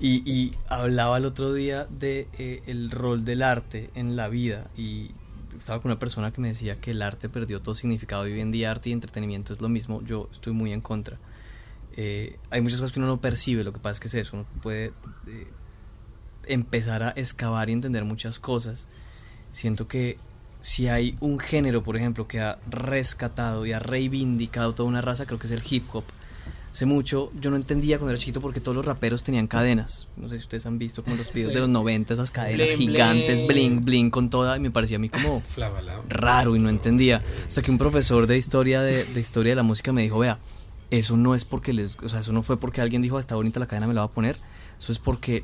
Y, hablaba el otro día de eh, rol del arte en la vida y estaba con una persona que me decía que el arte perdió todo significado y hoy en día arte y entretenimiento es lo mismo, yo estoy muy en contra. Eh, hay muchas cosas que uno no percibe, lo que pasa es que es eso, uno puede eh, empezar a excavar y entender muchas cosas. Siento que si hay un género, por ejemplo, que ha rescatado y ha reivindicado toda una raza, creo que es el hip hop hace mucho yo no entendía cuando era chiquito porque todos los raperos tenían cadenas. No sé si ustedes han visto como los videos de los 90, esas cadenas gigantes, bling. bling, con toda, y me parecía a mí como raro y no entendía. Hasta que un profesor de historia de, de, historia de la música me dijo, vea, eso no es porque les, o sea, eso no fue porque alguien dijo, está bonita la cadena, me la va a poner. Eso es porque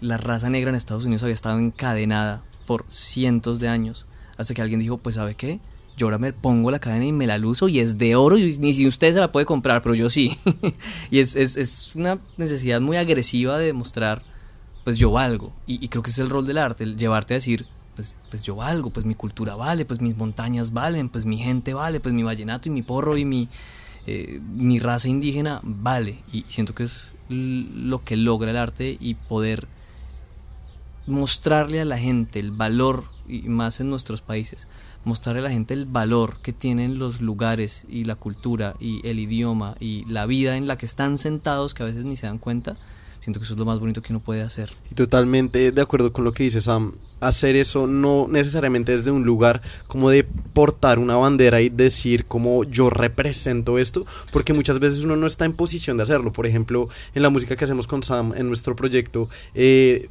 la raza negra en Estados Unidos había estado encadenada por cientos de años. Hasta que alguien dijo, pues, ¿sabe qué? Yo ahora me pongo la cadena y me la luzo y es de oro y ni si usted se la puede comprar, pero yo sí. y es, es, es, una necesidad muy agresiva de demostrar pues yo valgo. Y, creo que es el rol del arte, el llevarte a decir, pues, pues yo valgo, pues mi cultura vale, pues mis montañas valen, pues mi gente vale, pues mi vallenato y mi porro y mi, eh, mi raza indígena vale. Y siento que es lo que logra el arte y poder mostrarle a la gente el valor, y más en nuestros países, mostrarle a la gente el valor que tienen los lugares y la cultura y el idioma y la vida en la que están sentados que a veces ni se dan cuenta. Siento que eso es lo más bonito que uno puede hacer. Y totalmente de acuerdo con lo que dice Sam. Hacer eso no necesariamente desde un lugar como de portar una bandera y decir como yo represento esto, porque muchas veces uno no está en posición de hacerlo. Por ejemplo, en la música que hacemos con Sam en nuestro proyecto, eh,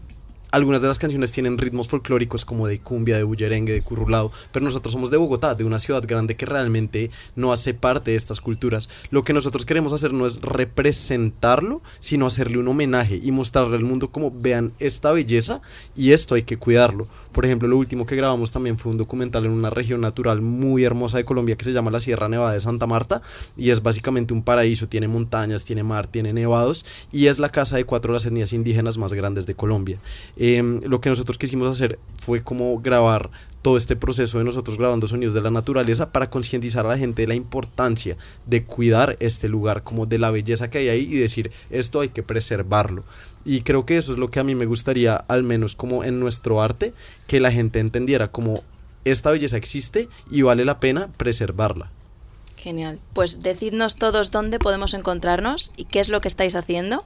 algunas de las canciones tienen ritmos folclóricos como de cumbia, de bullerengue, de currulado, pero nosotros somos de Bogotá, de una ciudad grande que realmente no hace parte de estas culturas. Lo que nosotros queremos hacer no es representarlo, sino hacerle un homenaje y mostrarle al mundo como vean esta belleza y esto hay que cuidarlo. Por ejemplo, lo último que grabamos también fue un documental en una región natural muy hermosa de Colombia que se llama la Sierra Nevada de Santa Marta y es básicamente un paraíso, tiene montañas, tiene mar, tiene nevados y es la casa de cuatro de las etnias indígenas más grandes de Colombia. Em, lo que nosotros quisimos hacer fue como grabar todo este proceso de nosotros grabando sonidos de la naturaleza para concientizar a la gente de la importancia de cuidar este lugar, como de la belleza que hay ahí y decir esto hay que preservarlo. Y creo que eso es lo que a mí me gustaría, al menos como en nuestro arte, que la gente entendiera como esta belleza existe y vale la pena preservarla. Genial. Pues decidnos todos dónde podemos encontrarnos y qué es lo que estáis haciendo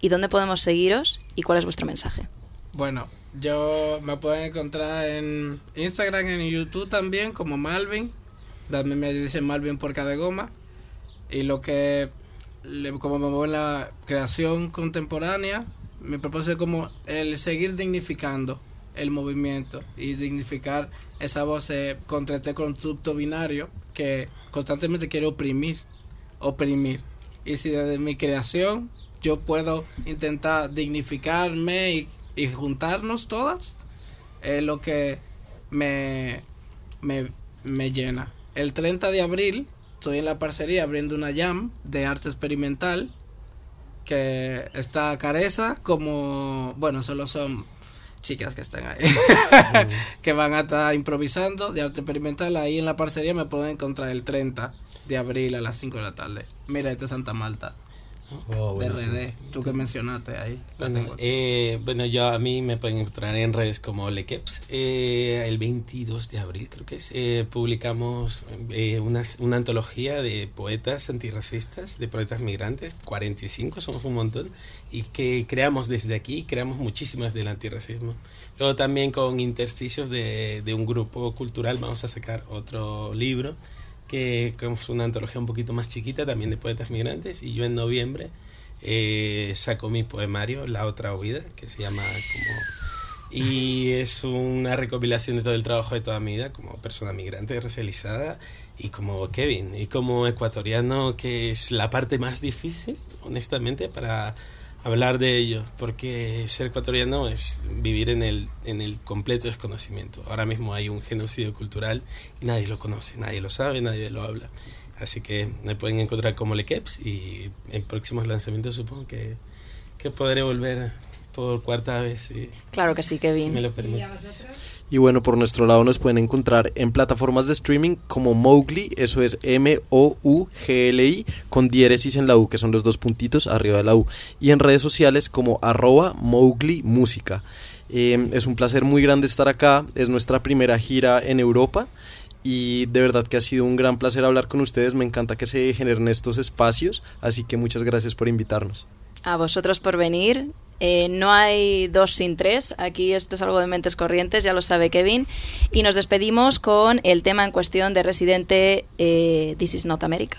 y dónde podemos seguiros y cuál es vuestro mensaje. Bueno, yo me pueden encontrar en Instagram, en YouTube también, como Malvin. También me dicen Malvin Puerca de Goma. Y lo que, como me muevo en la creación contemporánea, mi propósito es como el seguir dignificando el movimiento y dignificar esa voz eh, contra este constructo binario que constantemente quiere oprimir, oprimir. Y si desde mi creación yo puedo intentar dignificarme y y juntarnos todas es lo que me, me, llena. El 30 de abril estoy en la parcería abriendo una jam de arte experimental que está Careza como, bueno, solo son chicas que están ahí, que van a estar improvisando de arte experimental. Ahí en la parcería me pueden encontrar el 30 de abril a las 5 de la tarde. Mira, este es Santa Malta. Oh, RD, tú que mencionaste ahí. Eh, bueno, yo a mí me pueden encontrar en redes como Lekeps. Eh, el 22 de abril, creo que es, eh, publicamos una, una, antología de poetas antirracistas, de poetas migrantes, 45, somos un montón, y que creamos desde aquí, creamos muchísimas del antirracismo. Luego también con intersticios de, de un grupo cultural vamos a sacar otro libro que es una antología un poquito más chiquita también de poetas migrantes y yo en noviembre eh, saco mi poemario La otra huida que se llama como y es una recopilación de todo el trabajo de toda mi vida como persona migrante racializada y como Kevin y como ecuatoriano que es la parte más difícil honestamente para hablar de ello, porque ser ecuatoriano es vivir en el, en el completo desconocimiento. Ahora mismo hay un genocidio cultural y nadie lo conoce, nadie lo sabe, nadie lo habla. Así que me pueden encontrar como Lekeps y en próximos lanzamientos supongo que, que podré volver por cuarta vez. claro que sí, Kevin. Si me lo permite. Y bueno, por nuestro lado nos pueden encontrar en plataformas de streaming como Mowgli, eso es M-O-U-G-L-I, con diéresis en la U, que son los dos puntitos arriba de la U. Y en redes sociales como arroba Mowgli Música. Em, es un placer muy grande estar acá, es nuestra primera gira en Europa y de verdad que ha sido un gran placer hablar con ustedes, me encanta que se generen estos espacios, así que muchas gracias por invitarnos. A vosotros por venir eh, no hay dos sin tres. Aquí esto es algo de mentes corrientes, ya lo sabe Kevin. Y nos despedimos con el tema en cuestión de Residente eh, This is Not America.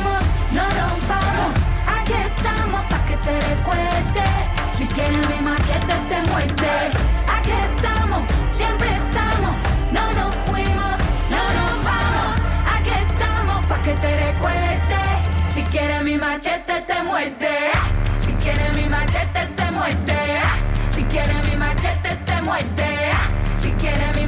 Si quieres mi machete te muerde. Aquí estamos, siempre estamos, no nos fuimos, no nos vamos. Aquí estamos para que te recuerdes. Si quieres mi machete te muerde. Si quieres mi machete te muerde. Si quieres mi machete te muerde. Si quieres mi